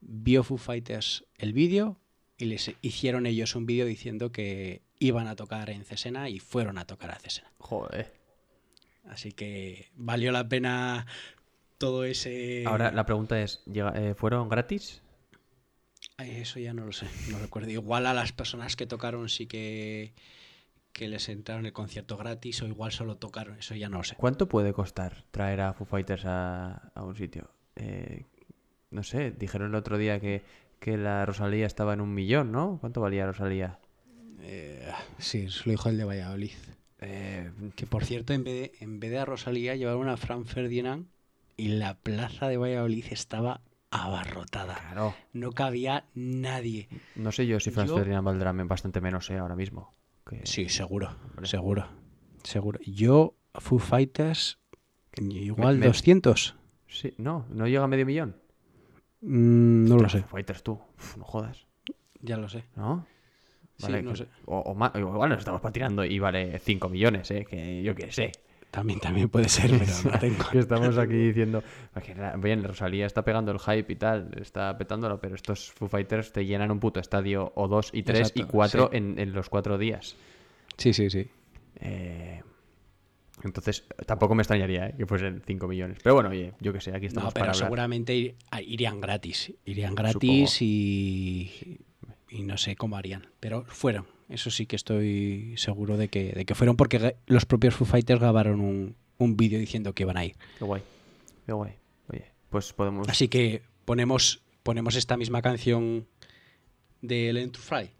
vio Foo Fighters el vídeo y les hicieron ellos un vídeo diciendo que iban a tocar en Cesena y fueron a tocar a Cesena. Joder. Así que valió la pena todo ese. Ahora la pregunta es, ¿llega- eh, ¿fueron gratis? Eso ya no lo sé, no recuerdo. Igual a las personas que tocaron sí que, que les entraron el concierto gratis o igual solo tocaron, eso ya no lo sé. ¿Cuánto puede costar traer a Foo Fighters a, a un sitio? Eh, no sé, dijeron el otro día que, que la Rosalía estaba en un millón, ¿no? ¿Cuánto valía Rosalía? Eh, sí, lo dijo el de Valladolid. Eh, Que por cierto, en vez de, en vez de a Rosalía llevaron a Fran Ferdinand y la plaza de Valladolid estaba abarrotada. claro. No cabía nadie. No sé yo si Franz Yo- Ferdinand valdrá bastante menos eh, ahora mismo. Que- Sí, seguro, seguro, seguro. Yo, Foo Fighters, igual me- 200. Sí, no, no llega a medio millón. Mm, no lo sé, Foo Fighters tú, Uf, no jodas, ya lo sé. ¿no? Sí, no que- sé. O, o más, nos estamos patinando y vale 5 millones, ¿eh? Que yo qué sé. También, también puede ser, pero no tengo. que estamos aquí diciendo, "Porque la- bien, Rosalía está pegando el hype y tal, está petándolo, pero estos Foo Fighters te llenan un puto estadio o dos y tres y cuatro sí. en, en los cuatro días. Sí, sí, sí. Eh, entonces, tampoco me extrañaría ¿eh? que fuesen 5 millones. Pero bueno, oye, yo qué sé, aquí estamos No, para pero hablar. seguramente ir- irían gratis. Irían gratis y, y no sé cómo harían. Pero fueron. Eso sí que estoy seguro de que, de que fueron porque los propios Foo Fighters grabaron un, un vídeo diciendo que iban a ir. Qué guay, qué guay. Oye, pues podemos... Así que ponemos, ponemos esta misma canción de Learn to Fly.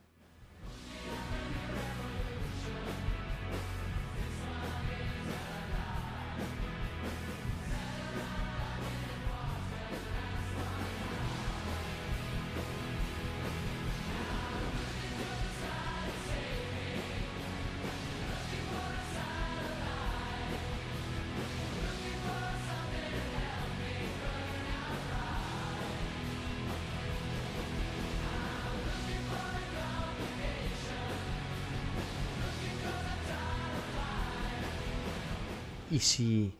¿Y si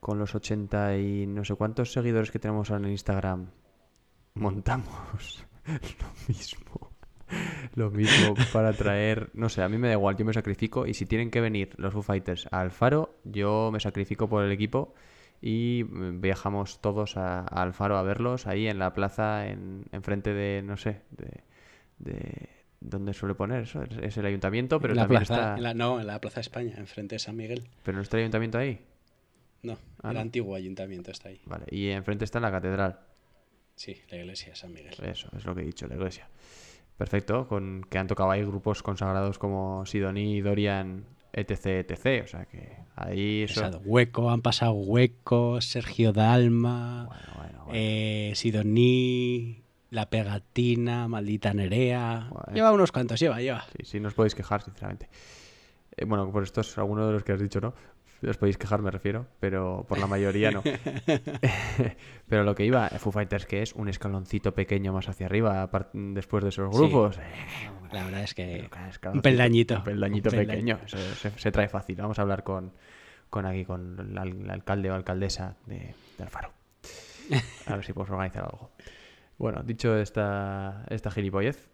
con los 80 y no sé cuántos seguidores que tenemos ahora en Instagram montamos lo mismo? Lo mismo para traer, no sé, a mí me da igual, yo me sacrifico y si tienen que venir los Foo Fighters a Alfaro, yo me sacrifico por el equipo y viajamos todos a, a Alfaro a verlos ahí en la plaza, en, enfrente de, no sé, de ¿dónde suele poner eso? Es, el ayuntamiento, pero en la también plaza, está, en la- no, en la Plaza España, enfrente de San Miguel. pero no está el ayuntamiento ahí. No, Ah, el no. antiguo ayuntamiento está ahí. Vale, y enfrente está la catedral. Sí, la iglesia de San Miguel. Eso, es lo que he dicho, la iglesia. Perfecto, con que han tocado ahí grupos consagrados como Sidoní, Dorian, etc, etc. O sea que ahí eso... Pesado. Hueco, han pasado Hueco, Sergio Dalma, Bueno, bueno, bueno. eh, Sidoní, La Pegatina, Maldita Nerea. Lleva unos cuantos, lleva, lleva. Sí, sí, no os podéis quejar, sinceramente. Eh, bueno, por estos, algunos de los que has dicho, ¿no? Os podéis quejar, me refiero, pero por la mayoría no. pero lo que iba, Foo Fighters, que es un escaloncito pequeño más hacia arriba, después de esos grupos. eh, La verdad es que un peldañito. Un peldañito un peldaño. pequeño. Eso se, se trae fácil. Vamos a hablar con, con aquí, con el alcalde o alcaldesa de, de Alfaro. A ver si podemos organizar algo. Bueno, dicho esta, esta gilipollez,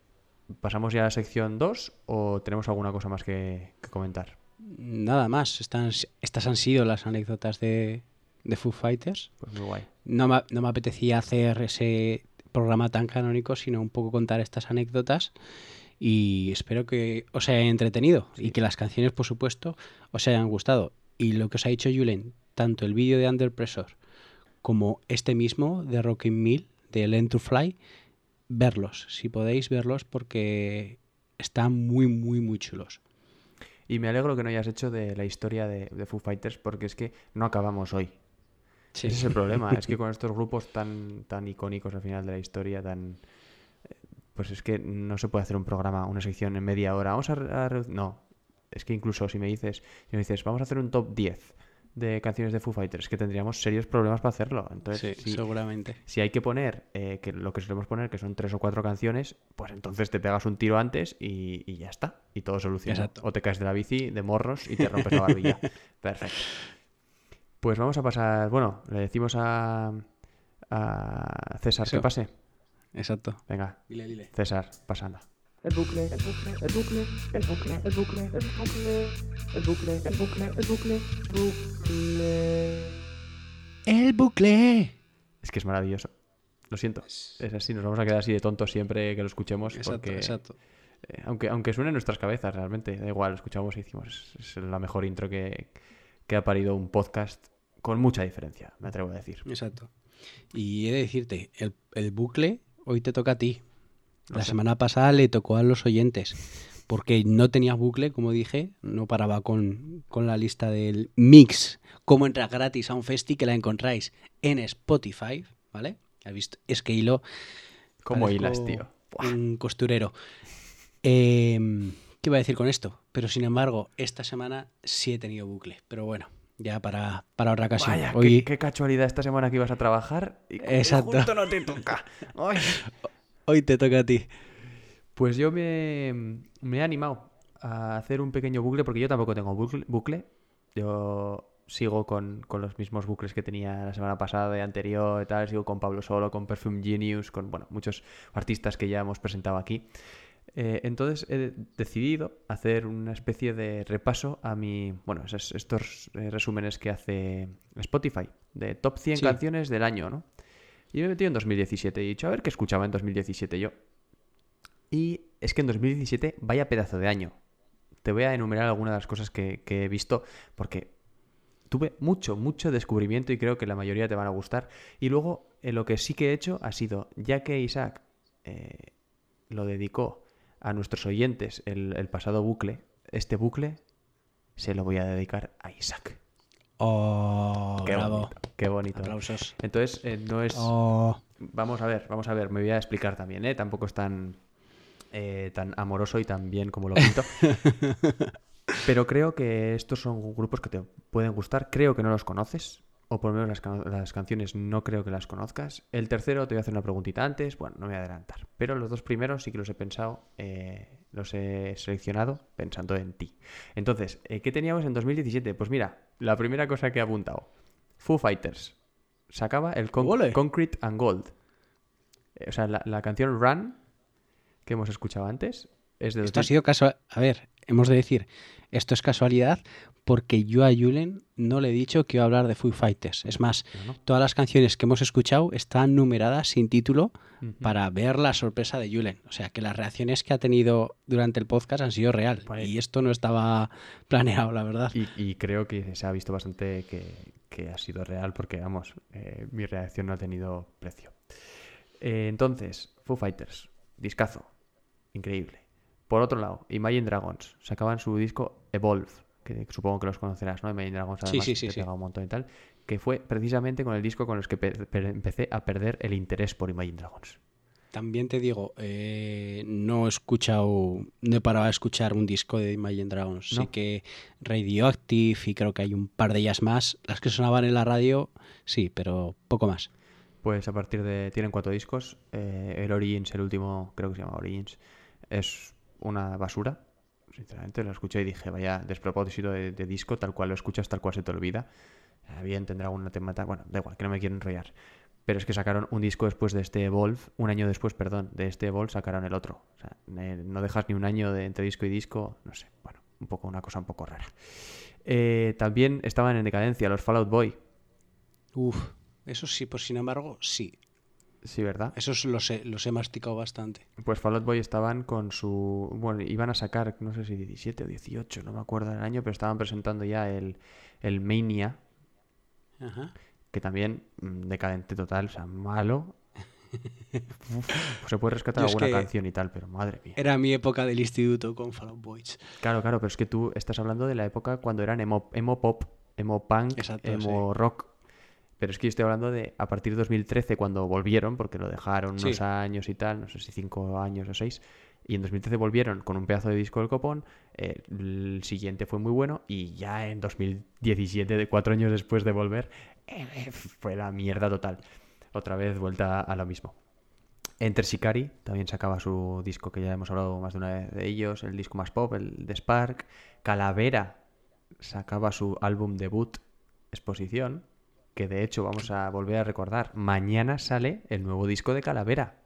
¿pasamos ya a la sección 2 o tenemos alguna cosa más que, que comentar? Nada más. Estas, estas han sido las anécdotas de, de Foo Fighters. Pues muy guay. No me, no me apetecía hacer ese programa tan canónico, sino un poco contar estas anécdotas. Y espero que os haya entretenido y que las canciones, por supuesto, os hayan gustado. Y lo que os ha dicho Julen, tanto el vídeo de Under Pressure como este mismo de Rockin' Mill, de Learn to Fly, verlos, si podéis verlos, porque están muy, muy, muy chulos. Y me alegro que no hayas hecho de la historia de, de Foo Fighters porque es que no acabamos hoy. Ese es el problema. es que con estos grupos tan, tan icónicos al final de la historia, tan. eh, Pues es que no se puede hacer un programa, una sección en media hora. Vamos a. a no. Es que incluso si me dices, si me dices, vamos a hacer un top 10 de canciones de Foo Fighters, que tendríamos serios problemas para hacerlo. Entonces, Sí, si, seguramente. si hay que poner eh, que lo que solemos poner, que son tres o cuatro canciones, pues entonces te pegas un tiro antes y, y ya está. Y todo soluciona. Exacto. O te caes de la bici de morros y te rompes la barbilla. Perfecto. Pues vamos a pasar. Bueno, le decimos a, a César que pase. Exacto. Venga, Dile, dile. César, pasando. El bucle, el bucle, el bucle, el bucle, el bucle, el bucle, el bucle, el bucle, el bucle, bucle. El bucle. Es que es maravilloso. Lo siento. Es así, nos vamos a quedar así de tontos siempre que lo escuchemos. Exacto, porque, exacto. eh, aunque, aunque suene en nuestras cabezas, realmente, da igual, lo escuchamos y decimos, es, es la mejor intro que, que ha parido un podcast con mucha diferencia, me atrevo a decir. Exacto. Y he de decirte, el, el bucle hoy te toca a ti. La semana pasada le tocó a los oyentes. Porque no tenía bucle, como dije, no paraba con, con la lista del mix. Cómo entrar gratis a un festi que la encontráis en Spotify, ¿vale? ¿Has visto? Es que hilo. ¿Cómo hilas, tío? Un costurero. Eh, ¿Qué iba a decir con esto? Pero sin embargo, esta semana sí he tenido bucle. Pero bueno, ya para, para otra ocasión. Vaya, Hoy, qué, qué casualidad esta semana que ibas a trabajar y, y Exacto. justo no te toca. Ay. hoy te toca a ti. Pues yo me, me he animado a hacer un pequeño bucle, porque yo tampoco tengo bucle. bucle. Yo sigo con, con los mismos bucles que tenía la semana pasada y anterior y tal. Sigo con Pablo Solo, con Perfume Genius, con bueno, muchos artistas que ya hemos presentado aquí. Eh, entonces he decidido hacer una especie de repaso a mi. Bueno, esos- estos eh, resúmenes que hace Spotify de top 100 Sí. canciones del año, ¿no? Y me he metido en 2017 y he dicho, a ver qué escuchaba en 2017 yo. Y es que en 2017, vaya pedazo de año. Te voy a enumerar algunas de las cosas que, he visto porque tuve mucho, mucho descubrimiento y creo que la mayoría te van a gustar. Y luego, eh, lo que sí que he hecho ha sido, ya que Isaac eh, lo dedicó a nuestros oyentes el pasado bucle, este bucle se lo voy a dedicar a Isaac. Oh, Qué bravo. bonito, qué bonito. Aplausos. Entonces, eh, no es... Oh, Vamos a ver, vamos a ver, me voy a explicar también, ¿eh? Tampoco es tan, eh, tan amoroso y tan bien como lo pinto. Pero creo que estos son grupos que te pueden gustar. Creo que no los conoces, o por lo menos las, can- las canciones no creo que las conozcas. El tercero te voy a hacer una preguntita antes, bueno, no me voy a adelantar. Pero los dos primeros sí que los he pensado, eh, los he seleccionado pensando en ti. Entonces, eh, ¿qué teníamos en 2017? Pues mira, la primera cosa que he apuntado. Foo Fighters. Sacaba el Con- ¡Ole! Concrete and Gold. Eh, O sea, la, la canción Run, que hemos escuchado antes, es de... esto ha 2000 sido casual. A ver, hemos de decir, esto es casualidad porque yo a Julen no le he dicho que iba a hablar de Foo Fighters. Es más, No, no. todas las canciones que hemos escuchado están numeradas sin título para ver la sorpresa de Julen. O sea, que las reacciones que ha tenido durante el podcast han sido real. Vale. Y esto no estaba planeado, la verdad. Y, y creo que se ha visto bastante que, que ha sido real porque, vamos, eh, mi reacción no ha tenido precio. Eh, entonces, Foo Fighters, discazo, increíble. Por otro lado, Imagine Dragons, sacaban su disco Evolve, que supongo que los conocerás, ¿no? Imagine Dragons además sí, sí, sí. un montón y tal, que fue precisamente con el disco con los que pe- pe- empecé a perder el interés por Imagine Dragons. También te digo, eh, no he escuchado, no he parado a escuchar un disco de Imagine Dragons. Sí ¿No? que Radioactive y creo que hay un par de ellas más. Las que sonaban en la radio, sí, pero poco más. Pues a partir de. Tienen cuatro discos. eh, el Origins, el último, creo que se llama Origins, es una basura. sinceramente. Lo escuché y dije, vaya despropósito de, disco, tal cual lo escuchas, tal cual se te olvida. Eh, Bien, tendrá alguna temática. Bueno, da igual, que no me quiero enrollar. Pero es que sacaron un disco después de este Evolve, un año después, perdón, de este Evolve sacaron el otro. O sea, no dejas ni un año de entre disco y disco, no sé, bueno, un poco una cosa un poco rara. Eh, también estaban en decadencia los Fallout Boy, Uf, eso sí, pues sin embargo, sí. Sí, ¿verdad? Esos los he, los he masticado bastante. Pues Fallout Boy estaban con su. Bueno, iban a sacar, no sé si 17 o 18, no me acuerdo el año, pero estaban presentando ya el, el Mania, Ajá. que también mm, decadente total, o sea, malo. Uf, pues se puede rescatar alguna que- canción y tal, pero madre mía. Era mi época del instituto con Fall Out Boys. Claro, claro, pero es que tú estás hablando de la época cuando eran emo, emo pop, emo punk, Exacto, emo rock. Pero es que yo estoy hablando de a partir de 2013, cuando volvieron, porque lo dejaron Sí. unos años y tal, no sé si cinco años o seis. Y en 2013 volvieron con un pedazo de disco del copón. eh, el siguiente fue muy bueno. Y ya en 2017, de cuatro años después de volver, eh, fue la mierda total. Otra vez vuelta a lo mismo. Enter Shikari también sacaba su disco, que ya hemos hablado más de una vez de ellos, el disco más pop, el de Spark. Calavera sacaba su álbum debut, Exposición, que de hecho vamos a volver a recordar. Mañana sale el nuevo disco de Calavera.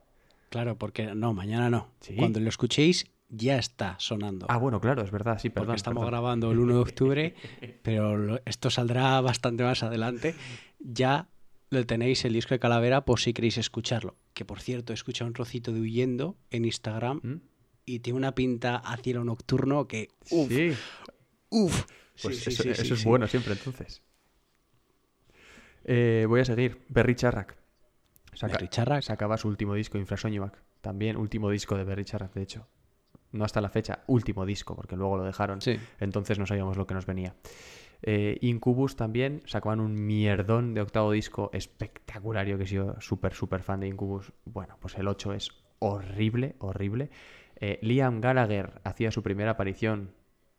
Claro, porque no, mañana no. Sí. Cuando lo escuchéis, ya está sonando. Ah, bueno, claro, es verdad, sí, porque perdón. estamos perdón. grabando el 1 de octubre, pero esto saldrá bastante más adelante. Ya lo tenéis el disco de Calavera por si queréis escucharlo. Que por cierto, he escuchado un trocito de Huyendo en Instagram ¿Mm? y tiene una pinta a cielo nocturno que... Uf, Sí, uf. pues Sí, eso, sí, eso sí, es bueno siempre, entonces. Eh, voy a seguir. Berry Charrac. Saca- Berry Charrac. Sacaba su último disco, Infrasoñovac. También último disco de Berry Charrac, de hecho. No hasta la fecha, último disco, porque luego lo dejaron. Sí. Entonces no sabíamos lo que nos venía. Eh, Incubus también sacaban un mierdón de octavo disco espectacular. Yo que he sido súper, súper fan de Incubus. Bueno, pues el 8 es horrible, horrible. Eh, Liam Gallagher hacía su primera aparición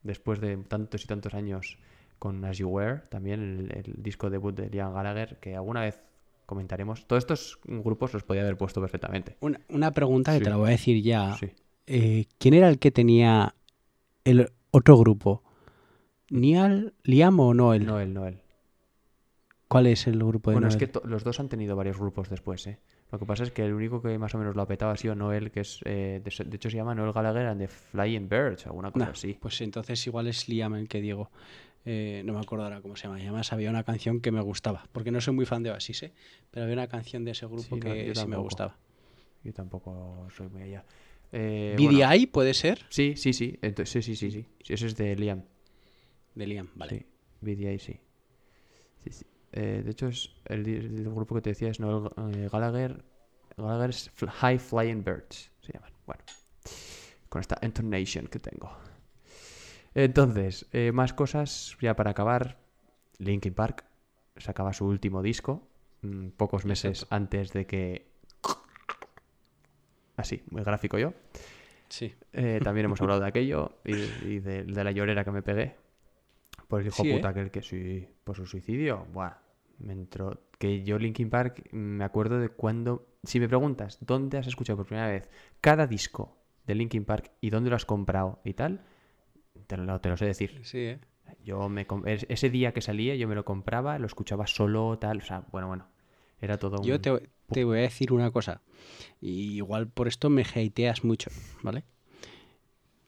después de tantos y tantos años con As You Were, también el, el disco debut de Liam Gallagher, que alguna vez comentaremos. Todos estos grupos los podía haber puesto perfectamente. Una, una pregunta que Sí. te la voy a decir ya. Sí. Eh, ¿Quién era el que tenía el otro grupo? ¿Nial, Liam o Noel? Noel, Noel. ¿Cuál es el grupo de Bueno, es que los dos han tenido varios grupos después, ¿eh? Lo que pasa es que el único que más o menos lo ha petado ha sido Noel, que es, eh, de, de hecho se llama Noel Gallagher and the Flying Birds, alguna cosa Nah, así. Pues entonces igual es Liam el que digo. Eh, no me acuerdo ahora cómo se llama. Y además había una canción que me gustaba. Porque no soy muy fan de Oasis, ¿eh? Pero había una canción de ese grupo Sí, que sí me gustaba. Yo tampoco soy muy allá. Eh, bueno, ¿BDI puede ser? sí, sí, sí, ento- sí, sí, sí, sí. Ese es de Liam. De Liam, vale. Sí, BDI sí. Sí, sí. Eh, de hecho, es el, grupo que te decía es Noel eh, Gallagher. Gallagher's High Flying Birds se llaman. Bueno, con esta intonation que tengo. Entonces, eh, más cosas ya para acabar. Linkin Park sacaba su último disco mm, pocos meses antes de que. Así, muy gráfico yo. Sí. Eh, también hemos hablado de aquello y, y de, de la llorera que me pegué por el hijo Sí, ¿eh? puta aquel que sí, por su suicidio. Buah, me entró. Que yo, Linkin Park, me acuerdo de cuando. Si me preguntas dónde has escuchado por primera vez cada disco de Linkin Park y dónde lo has comprado y tal, te lo, te lo sé decir. Sí, ¿eh? Yo me ese día que salía, yo me lo compraba, lo escuchaba solo, tal. O sea, bueno, bueno. Era todo un. Yo te, te voy a decir una cosa. Y igual por esto me hateas mucho, ¿vale?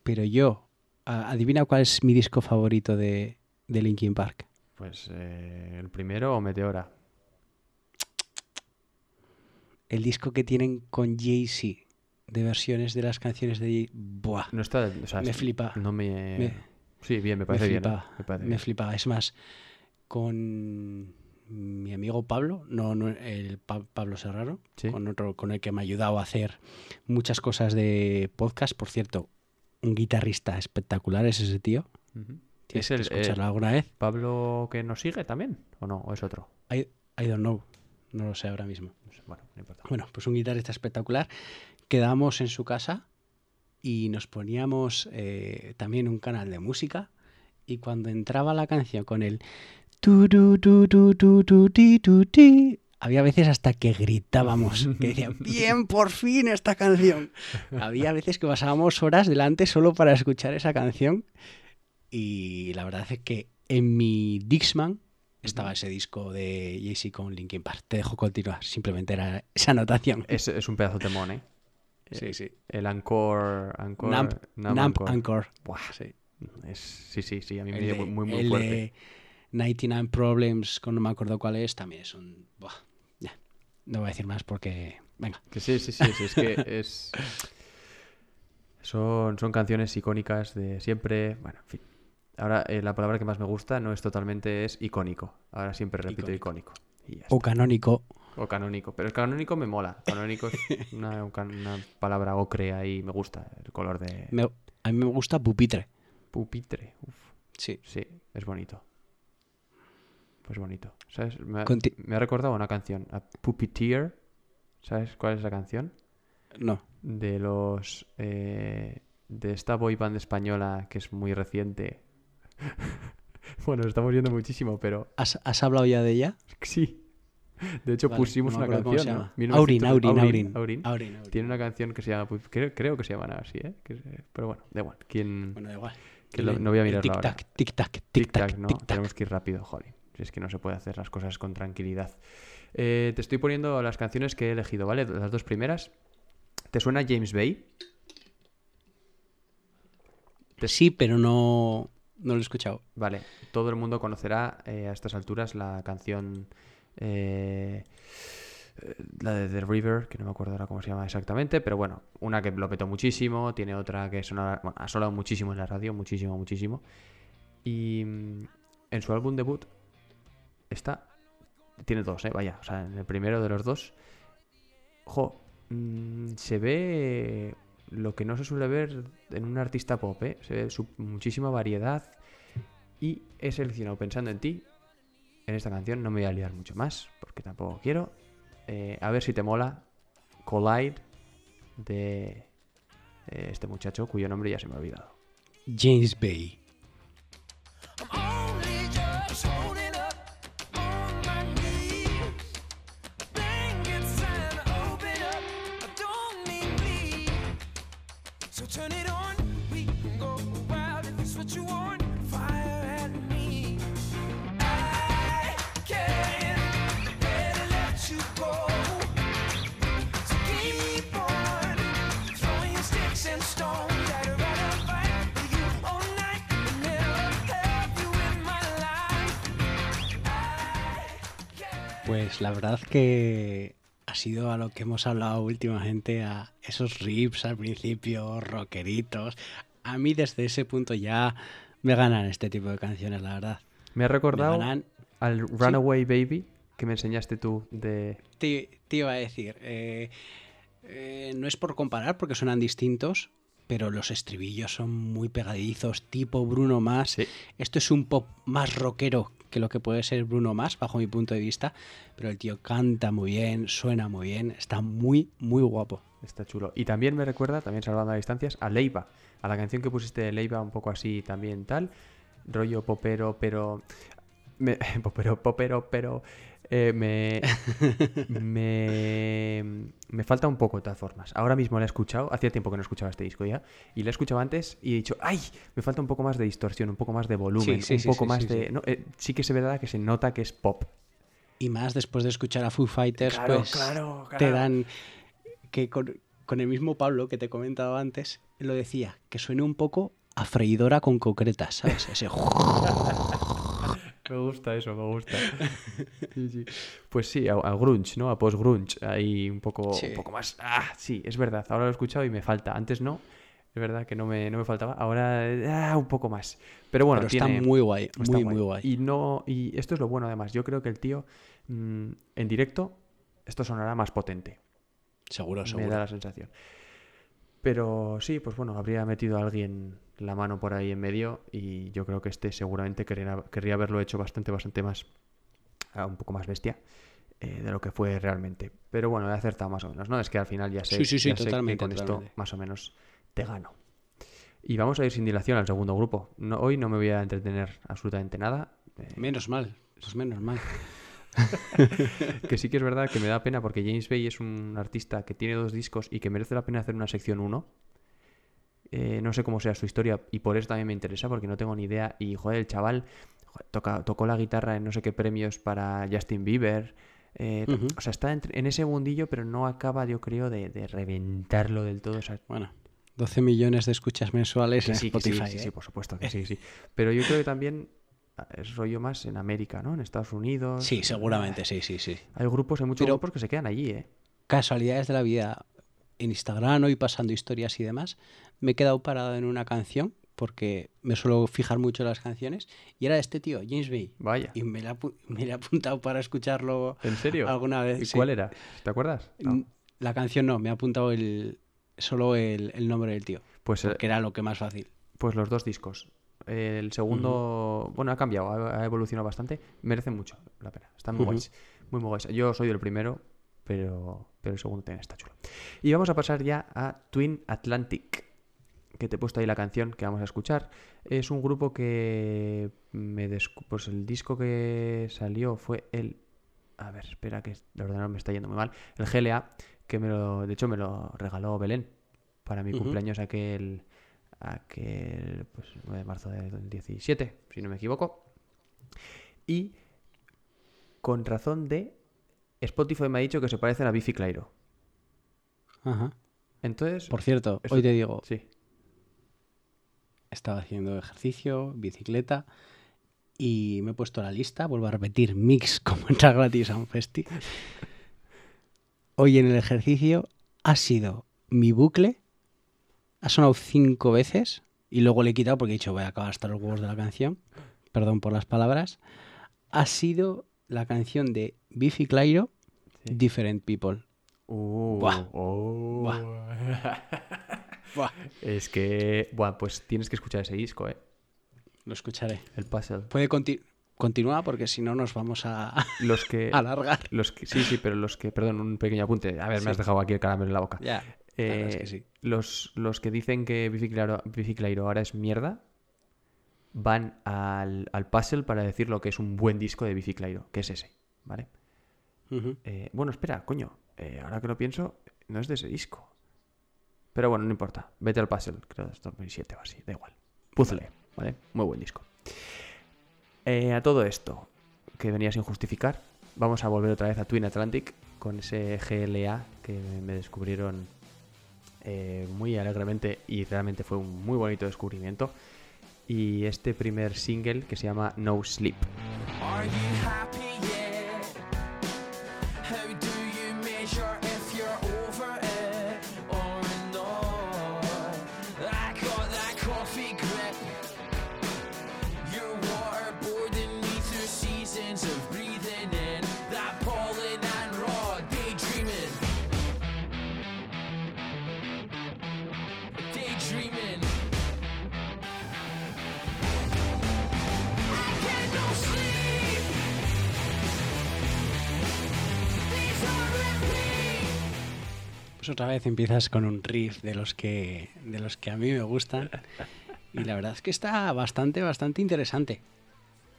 Pero yo, adivina cuál es mi disco favorito de, de Linkin Park. Pues eh, el primero o Meteora. El disco que tienen con Jay-Z de versiones de las canciones de Jay- Buah, No está. o sea, Me flipa. No me. Me- Sí, bien, me me parece bien. ¿eh? Me parece me bien. flipaba. Es más, con mi amigo Pablo, no, no el Pa- Pablo Serraro, Sí. con otro con el que me ha ayudado a hacer muchas cosas de podcast. Por cierto, un guitarrista espectacular es ese tío. Ujú. Tienes ¿Es el que escucharlo eh, alguna vez. Pablo que nos sigue también? ¿O no? ¿O es otro? I, I don't know. No lo sé ahora mismo. Bueno, no importa. Bueno, pues un guitarrista espectacular. Quedamos en su casa y nos poníamos eh, también un canal de música. Y cuando entraba la canción con el tu tu tu tu tu tu ti tu ti, había veces hasta que gritábamos, que decían, bien, por fin esta canción. Había veces que pasábamos horas delante solo para escuchar esa canción y la verdad es que en mi Dixman estaba ese disco de Jay-Z con Linkin Park. Te dejo continuar, simplemente era esa anotación. Es, es un pedazo de temón, ¿eh? Sí, sí. El Encore... Encore Namp, Namp Namp Encore. Encore. Buah, Sí. es- sí, sí, sí, a mí me dio muy, muy, el fuerte. de 99 Problems, con no me acuerdo cuál es, también es un... buah, ya. No voy a decir más porque... Venga. Que sí, sí, sí, sí, es que es... Son, son canciones icónicas de siempre. Bueno, en fin. Ahora, eh, la palabra que más me gusta no es totalmente, es icónico. Ahora siempre repito icónico. Y ya O está. canónico. O canónico. Pero el canónico me mola. Canónico es una, palabra ocre ahí, me gusta. El color de Me- a mí me gusta pupitre. pupitre. Uf, Sí. sí, es bonito. Pues bonito. ¿Sabes? Me ha, Conti- me ha recordado una canción. A Puppeteer. ¿Sabes cuál es la canción? No. de los eh, de esta boy band española que es muy reciente. bueno, estamos viendo muchísimo, pero ¿Has, has hablado ya de ella? sí. De hecho, Vale, pusimos no una canción, ¿no? llama. 1900 Aurin, Aurin, Aurin, Aurin. Tiene una canción que se llama, pues, creo, creo que se llama así, ¿eh? Que pero bueno, da igual. ¿Quién? Bueno, da igual. que lo- El- no voy a mirarlo ahora. Tic-tac, tic-tac, Tic-tac, ¿no? Tenemos que ir rápido, joder. Si es que no se puede hacer las cosas con tranquilidad. Eh, te estoy poniendo las canciones que he elegido, ¿vale? Las dos primeras. ¿Te suena James Bay? Te- Sí, pero no, no lo he escuchado. Vale, todo el mundo conocerá eh, a estas alturas la canción, eh, la de The River, que no me acuerdo ahora cómo se llama exactamente, pero bueno, una que lo petó muchísimo, tiene otra que bueno, ha sonado muchísimo en la radio, muchísimo, muchísimo. Y mm, en su álbum debut está, tiene dos, eh, vaya, o sea, en el primero de los dos, jo, mm, se ve lo que no se suele ver en un artista pop, ¿eh? Se ve su- muchísima variedad y he seleccionado pensando en ti. En esta canción no me voy a liar mucho más porque tampoco quiero. Eh, a ver si te mola Collide de eh, este muchacho cuyo nombre ya se me ha olvidado. James Bay. Pues la verdad que ha sido a lo que hemos hablado últimamente, a esos riffs al principio, rockeritos. A mí desde ese punto ya me ganan este tipo de canciones, la verdad. Me ha Me recordado ganan. al Runaway Baby que me enseñaste tú de... Te, te iba a decir, eh, eh, no es por comparar porque suenan distintos, pero los estribillos son muy pegadizos, tipo Bruno. Sí. Esto es un pop más rockero que lo que puede ser Bruno Mars, bajo mi punto de vista, pero el tío canta muy bien, suena muy bien, está muy, muy guapo. Está chulo. Y también me recuerda, también salvando a distancias, a Leiva. A la canción que pusiste de Leiva, un poco así también tal. Rollo popero, pero. Me... Popero, popero, pero. Eh, me... me. Me falta un poco, de todas formas. Ahora mismo la he escuchado. Hacía tiempo que no escuchaba este disco ya. Y la he escuchado antes y he dicho, ¡ay! Me falta un poco más de distorsión, un poco más de volumen, Sí, sí, un sí, poco sí, más sí, de. sí. no, eh, sí que es verdad que se nota que es pop. Y más después de escuchar a Foo Fighters, Claro, pues claro, te claro. dan que con, con el mismo Pablo que te he comentado antes, lo decía, que suene un poco a freidora con concretas, ¿sabes? Ese Me gusta eso, me gusta. Sí, sí. Pues sí, a, a grunge, ¿no? A post-grunge. Ahí un poco, Sí. un poco más. Ah, sí, es verdad. Ahora lo he escuchado y me falta. Antes no. Es verdad que no me, no me faltaba. Ahora, ah, un poco más. Pero bueno, Pero está muy guay, está muy, muy guay. Y, no, y esto es lo bueno, además. Yo creo que el tío, mm, en directo, esto sonará más potente. Seguro, Me seguro. da la sensación. Pero sí, pues bueno, habría metido a alguien la mano por ahí en medio y yo creo que este seguramente querría, querría haberlo hecho bastante, bastante más, ah, un poco más bestia eh, de lo que fue realmente. Pero bueno, he acertado más o menos, ¿no? Es que al final ya sé, Sí, sí, sí, ya sé que totalmente, con esto más o menos te gano. Y vamos a ir sin dilación al segundo grupo. No, hoy no me voy a entretener absolutamente nada. eh, Menos mal, pues menos mal. que sí que es verdad que me da pena porque James Bay es un artista que tiene dos discos y que merece la pena hacer una sección 1. Eh, no sé cómo sea su historia y por eso también me interesa porque no tengo ni idea. Y joder, el chaval joder, toca, tocó la guitarra en no sé qué premios para Justin Bieber. eh. O sea, está en ese mundillo, pero no acaba, yo creo, de, de reventarlo del todo. O sea, Bueno, 12 millones de escuchas mensuales en sí, que sí, Spotify. sí, sí, ¿eh? por supuesto que sí, sí. Pero yo creo que también es rollo más en América, ¿no? En Estados Unidos. Sí, seguramente, sí, sí, sí. Hay grupos, hay muchos Pero- grupos que se quedan allí, ¿eh? Casualidades de la vida. En Instagram hoy pasando historias y demás, me he quedado parado en una canción porque me suelo fijar mucho en las canciones y era de este tío, James Bay. Vaya. Y me la, me la he apuntado para escucharlo ¿En serio? alguna vez. ¿Y sí. cuál era? ¿Te acuerdas? No. La canción no, me ha apuntado el, solo el, el nombre del tío, Pues, eh, que era lo que más fácil. pues los dos discos. El segundo, bueno, ha cambiado, ha, evolucionado bastante. Merecen mucho la pena. Están muy Ujú. guays. Muy, muy guays. Yo soy del primero, pero, pero el segundo también está chulo. Y vamos a pasar ya a Twin Atlantic, que te he puesto ahí la canción que vamos a escuchar. Es un grupo que me pues el disco que salió fue el a ver, espera que el ordenador me está yendo muy mal. El GLA, que me lo, de hecho me lo regaló Belén para mi cumpleaños aquel, aquel pues, 9 de marzo del 17, si no me equivoco. Y con razón de Spotify me ha dicho que se parecen a Biffy Clyro. Ajá. Entonces, Por cierto, Eso- hoy te digo, sí. estaba haciendo ejercicio, bicicleta y me he puesto la lista, vuelvo a repetir, mix como entra gratis a un festi. Hoy en el ejercicio ha sido mi bucle, ha sonado cinco veces y luego le he quitado porque he dicho voy a acabar hasta los huevos de la canción, perdón por las palabras, ha sido la canción de Biffy Clyro, Sí. Different People. Uh, Buah. oh. Buah, Es que, buah, pues tienes que escuchar ese disco, ¿eh? lo escucharé. El puzzle. Puede conti- continuar porque si no nos vamos a Los que, alargar. los que, sí, sí, pero los que, perdón, un pequeño apunte. A ver, me has dejado aquí el caramelo en la boca. Ya, la verdad es Eh, que sí. los, los que dicen que Biffy Clyro ahora es mierda van al, al puzzle para decir lo que es un buen disco de Biffy Clyro, que es ese, ¿vale? Eh, bueno, espera, coño. eh, ahora que lo pienso, no es de ese disco. Pero bueno, no importa. Vete al puzzle, creo que es 2007 o así, da igual. Puzzle, ¿vale? Muy buen disco. Eh, a todo esto, que venía sin justificar, vamos a volver otra vez a Twin Atlantic con ese GLA que me descubrieron eh, muy alegremente y realmente fue un muy bonito descubrimiento. Y este primer single que se llama No Sleep. Pues otra vez empiezas con un riff de los que de los que a mí me gustan y la verdad es que está bastante bastante interesante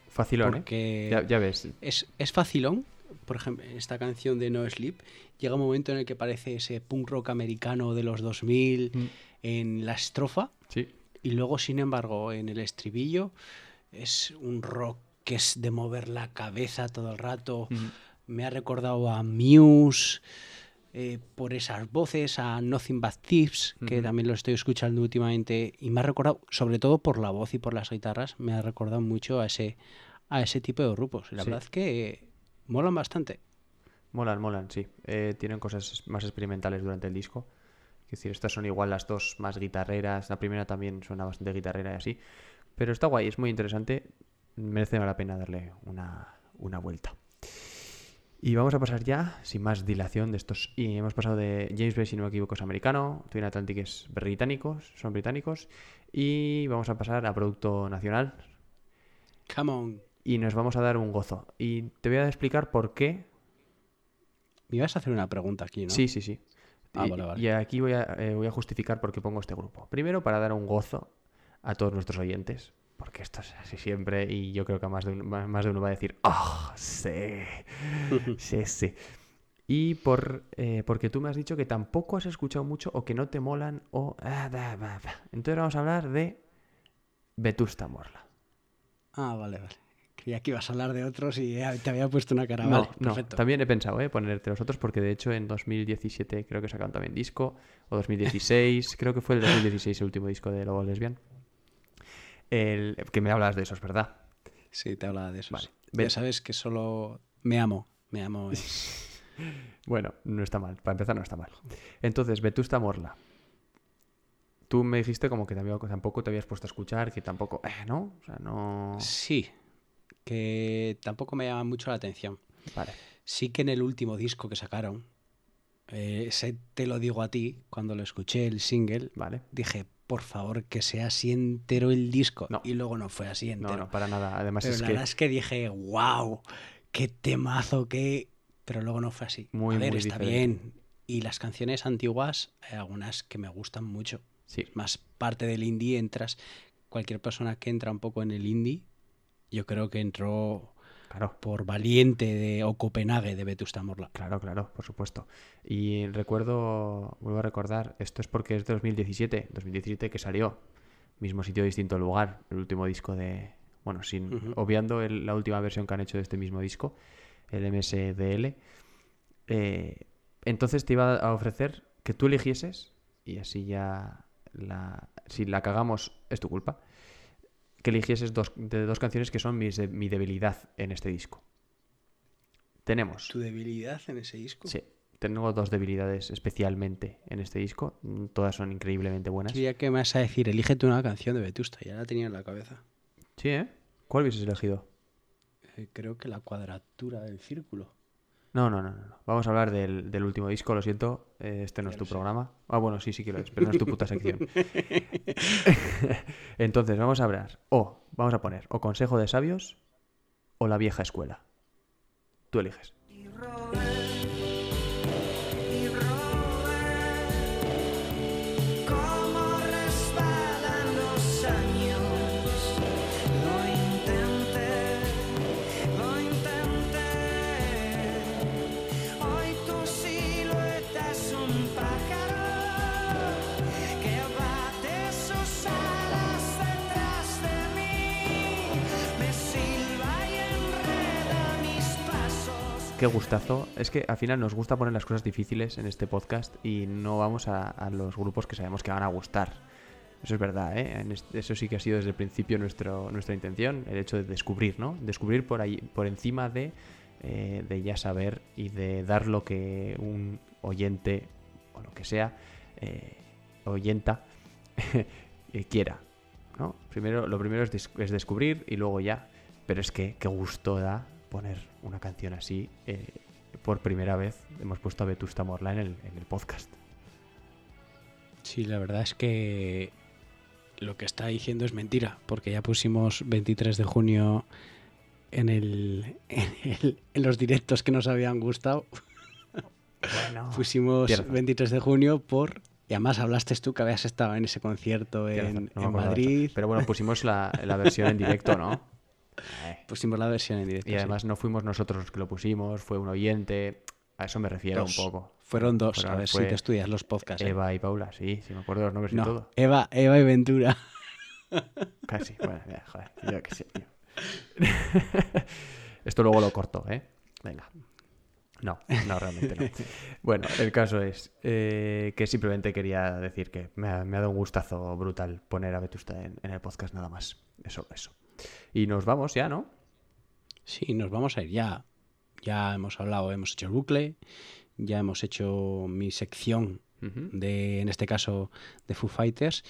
Facilón, ¿eh? porque Ya, ya ves. es, es facilón. Por ejemplo, esta canción de No Sleep llega un momento en el que parece ese punk rock americano de los 2000 Mm. en la estrofa Sí. y luego, sin embargo, en el estribillo es un rock que es de mover la cabeza todo el rato. Mm. Me ha recordado a Muse eh, por esas voces, a Nothing But Thieves, que también lo estoy escuchando últimamente, y me ha recordado, sobre todo por la voz y por las guitarras, me ha recordado mucho a ese, a ese tipo de grupos. La Sí. verdad es que molan bastante. Molan, molan, sí. Eh, tienen cosas más experimentales durante el disco. Es decir, estas son igual las dos más guitarreras. La primera también suena bastante guitarrera y así. Pero está guay, es muy interesante. Merece la pena darle una, una vuelta. Y vamos a pasar ya, sin más dilación, de estos. Y hemos pasado de James Bay, si no me equivoco, es americano. Twin Atlantic es británicos, son británicos. Y vamos a pasar a producto nacional. Come on. Y nos vamos a dar un gozo. Y te voy a explicar por qué Me ibas a hacer una pregunta aquí, ¿no? Sí, sí, sí. Ah, y, vale, vale. y aquí voy a, eh, voy a justificar por qué pongo este grupo. Primero, para dar un gozo a todos nuestros oyentes, porque esto es así siempre y yo creo que más de, un- más más de uno va a decir, ¡ah, sí! Sí, sí. Y por, eh, porque tú me has dicho que tampoco has escuchado mucho o que no te molan o... ah. Entonces vamos a hablar de Vetusta Morla. Ah, vale, vale. Creía que ibas a hablar de otros y eh, te había puesto una cara. No, vale, no, perfecto. también he pensado, ¿eh? Ponerte los otros porque de hecho en 2017 creo que sacaron también disco, o 2016, creo que fue el 2016 el último disco de Lobo Lesbian. El, que me hablas de esos, ¿verdad? Sí, te hablaba de eso. Vale. Ya sabes que solo me amo. Me amo. es- Bueno, no está mal, para empezar no está mal. Entonces, Vetusta Morla. Tú me dijiste como que tampoco te habías puesto a escuchar, que tampoco, eh, ¿no? O sea, no... Sí, que tampoco me llama mucho la atención. Vale. Sí que en el último disco que sacaron, eh, ese te lo digo a ti, cuando lo escuché el single, Vale. dije, por favor, que sea así entero el disco. No. Y luego no fue así entero. No, no, para nada. Además Pero es la que... verdad es que dije, wow, qué temazo, qué... Pero luego no fue así. Muy, a ver, muy está diferente. bien. Y las canciones antiguas, hay algunas que me gustan mucho. Sí, Más parte del indie entras... Cualquier persona que entra un poco en el indie, yo creo que entró claro. por Valiente de, o Copenhague de Vetusta Morla. Claro, claro, por supuesto. Y recuerdo, vuelvo a recordar, esto es porque es de 2017, 2017 que salió, mismo sitio, distinto lugar, el último disco de, bueno, sin obviando el- la última versión que han hecho de este mismo disco, el MSDL. eh, entonces te iba a ofrecer que tú eligieses y así ya la, si la cagamos es tu culpa. Que eligieses dos, de dos canciones que son mis de- mi debilidad en este disco. Tenemos. ¿Tu debilidad en ese disco? Sí, tengo dos debilidades especialmente en este disco. Todas son increíblemente buenas. Quería que me vas a decir, elígete una canción de Vetusta, ya la tenía en la cabeza. Sí, ¿eh? ¿Cuál hubieses elegido? Eh, creo que la cuadratura del círculo. No, no, no, no. Vamos a hablar del, del último disco, lo siento. eh, Este no es tu programa. Ah, bueno, sí, sí que lo es, pero no es tu puta sección. Entonces, vamos a hablar. O, vamos a poner, o Consejo de Sabios o La Vieja Escuela. Tú eliges. Qué gustazo. Es que al final nos gusta poner las cosas difíciles en este podcast y no vamos a, los grupos que sabemos que van a gustar. Eso es verdad, ¿eh? Eso sí que ha sido desde el principio nuestro, nuestra intención, el hecho de descubrir, ¿no? Descubrir por ahí, por encima de, eh, de ya saber y de dar lo que un oyente o lo que sea, eh, oyenta, eh, quiera, ¿no? Primero, lo primero es, es descubrir y luego ya. Pero es que qué gusto da poner una canción así. eh, por primera vez hemos puesto a Vetusta Morla en el, en el podcast. Sí, la verdad es que lo que está diciendo es mentira, porque ya pusimos 23 de junio en, el, en, el- en los directos que nos habían gustado. Bueno, Pusimos razón. 23 de junio por... Y además hablaste tú que habías estado en ese concierto en, no en. Madrid. Pero bueno, pusimos la, la versión en directo, ¿no? Eh, Pusimos la versión en directo. Y sí. además no fuimos nosotros los que lo pusimos, fue un oyente. A eso me refiero Dos. un poco. Fueron dos, a ver si te estudias los podcasts. ¿eh? Eva y Paula, sí, sí me acuerdo los nombres y todo. Eva, Eva y Ventura. Casi. Bueno, ya, joder, yo qué sé, tío. Esto luego lo corto, ¿eh? Venga. No, no, realmente no. Bueno, el caso es eh, que simplemente quería decir que me ha, me ha dado un gustazo brutal poner a Vetusta en, en el podcast nada más. Eso, eso. Y nos vamos ya, ¿no? Sí, nos vamos a ir ya. Ya hemos hablado, hemos hecho el bucle, ya hemos hecho mi sección de, en este caso, de Foo Fighters,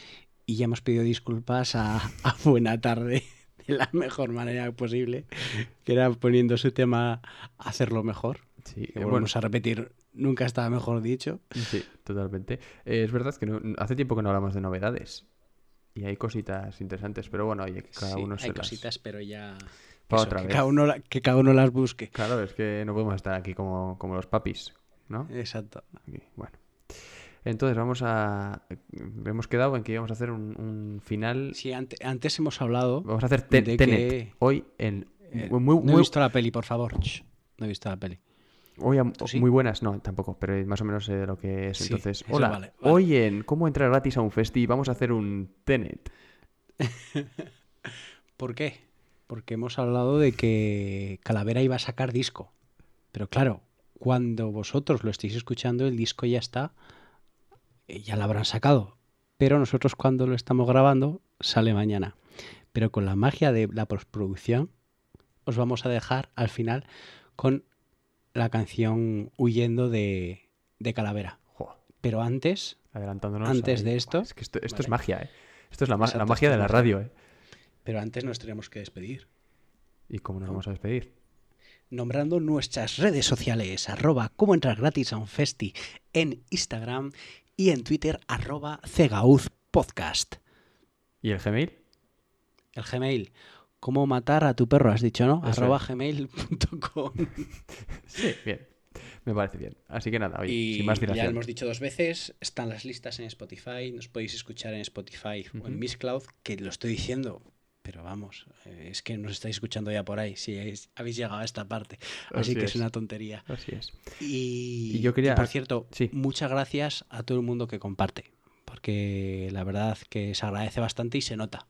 y ya hemos pedido disculpas a, a Buena Tarde de la mejor manera posible, que era poniendo su tema Hacerlo Mejor. Sí, Que eh, volvemos a repetir, nunca estaba mejor dicho. Sí, totalmente. Eh, es verdad que no- hace tiempo que no hablamos de novedades. Y hay cositas interesantes, pero bueno, oye, que cada Sí, uno se hay las- cositas, pero ya... Pa' eso, otra que, vez. cada uno, la- que cada uno las busque. Claro, es que no podemos estar aquí como, como los papis, ¿no? Exacto. Aquí, bueno. Entonces vamos a... Hemos quedado en que íbamos a hacer un, un final... Sí, ante- antes hemos hablado. Vamos a hacer de Tenet. que- Hoy en... eh, muy, no he visto la peli, por favor. No he visto la peli. Hoy a- ¿Tú sí? muy buenas, no, tampoco, pero más o menos sé de lo que es. Sí, Entonces, hola, vale, vale. hoy en ¿Cómo entrar gratis a un festi? Vamos a hacer un Tenet. ¿Por qué? Porque hemos hablado de que Calavera iba a sacar disco. Pero claro, cuando vosotros lo estéis escuchando, el disco ya está, eh, ya lo habrán sacado. Pero nosotros cuando lo estamos grabando, sale mañana. Pero con la magia de la postproducción, os vamos a dejar al final con la canción Huyendo de, de Calavera. Jo, Pero antes, adelantándonos. Antes de esto- Es que esto, esto es magia, ¿eh? Esto es la, ma- la Exacto, magia de la radio, ¿eh? pero antes nos tenemos que despedir. ¿Y cómo nos vamos a despedir? nombrando nuestras redes sociales, arroba cómo entrar gratis a un festi en Instagram y en Twitter, arroba cegauzpodcast. ¿Y el Gmail? El Gmail, cómo matar a tu perro, has dicho, ¿no? Eso arroba gmail.com. Sí, bien. Me parece bien. Así que nada, oye, Y sin más ya dilación. hemos dicho dos veces, están las listas en Spotify, nos podéis escuchar en Spotify o en Ujú. Mixcloud, que lo estoy diciendo, pero vamos, eh, es que nos estáis escuchando ya por ahí, si habéis- habéis llegado a esta parte. Así, Así que es. es. una tontería. Así es. Y, Y yo quería- y, por cierto, sí. muchas gracias a todo el mundo que comparte, porque la verdad que se agradece bastante y se nota.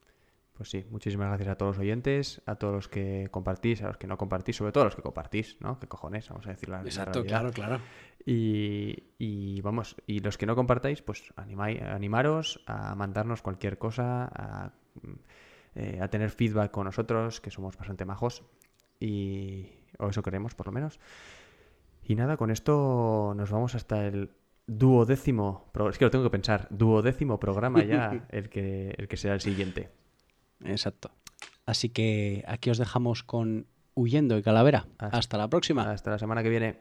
Pues sí, muchísimas gracias a todos los oyentes, a todos los que compartís, a los que no compartís, sobre todo a los que compartís, ¿no? ¿Qué cojones? Vamos a decir la, Exacto, claro, claro. Y, y vamos, y los que no compartáis, pues animai- animaros a mandarnos cualquier cosa, a, eh, a tener feedback con nosotros, que somos bastante majos, y o eso queremos por lo menos. Y nada, con esto nos vamos hasta el duodécimo, es que lo tengo que pensar, duodécimo programa ya, el que, el que será el siguiente. Exacto. Así que aquí os dejamos con Huyendo y Calavera. Hasta- Hasta la próxima. Hasta la semana que viene.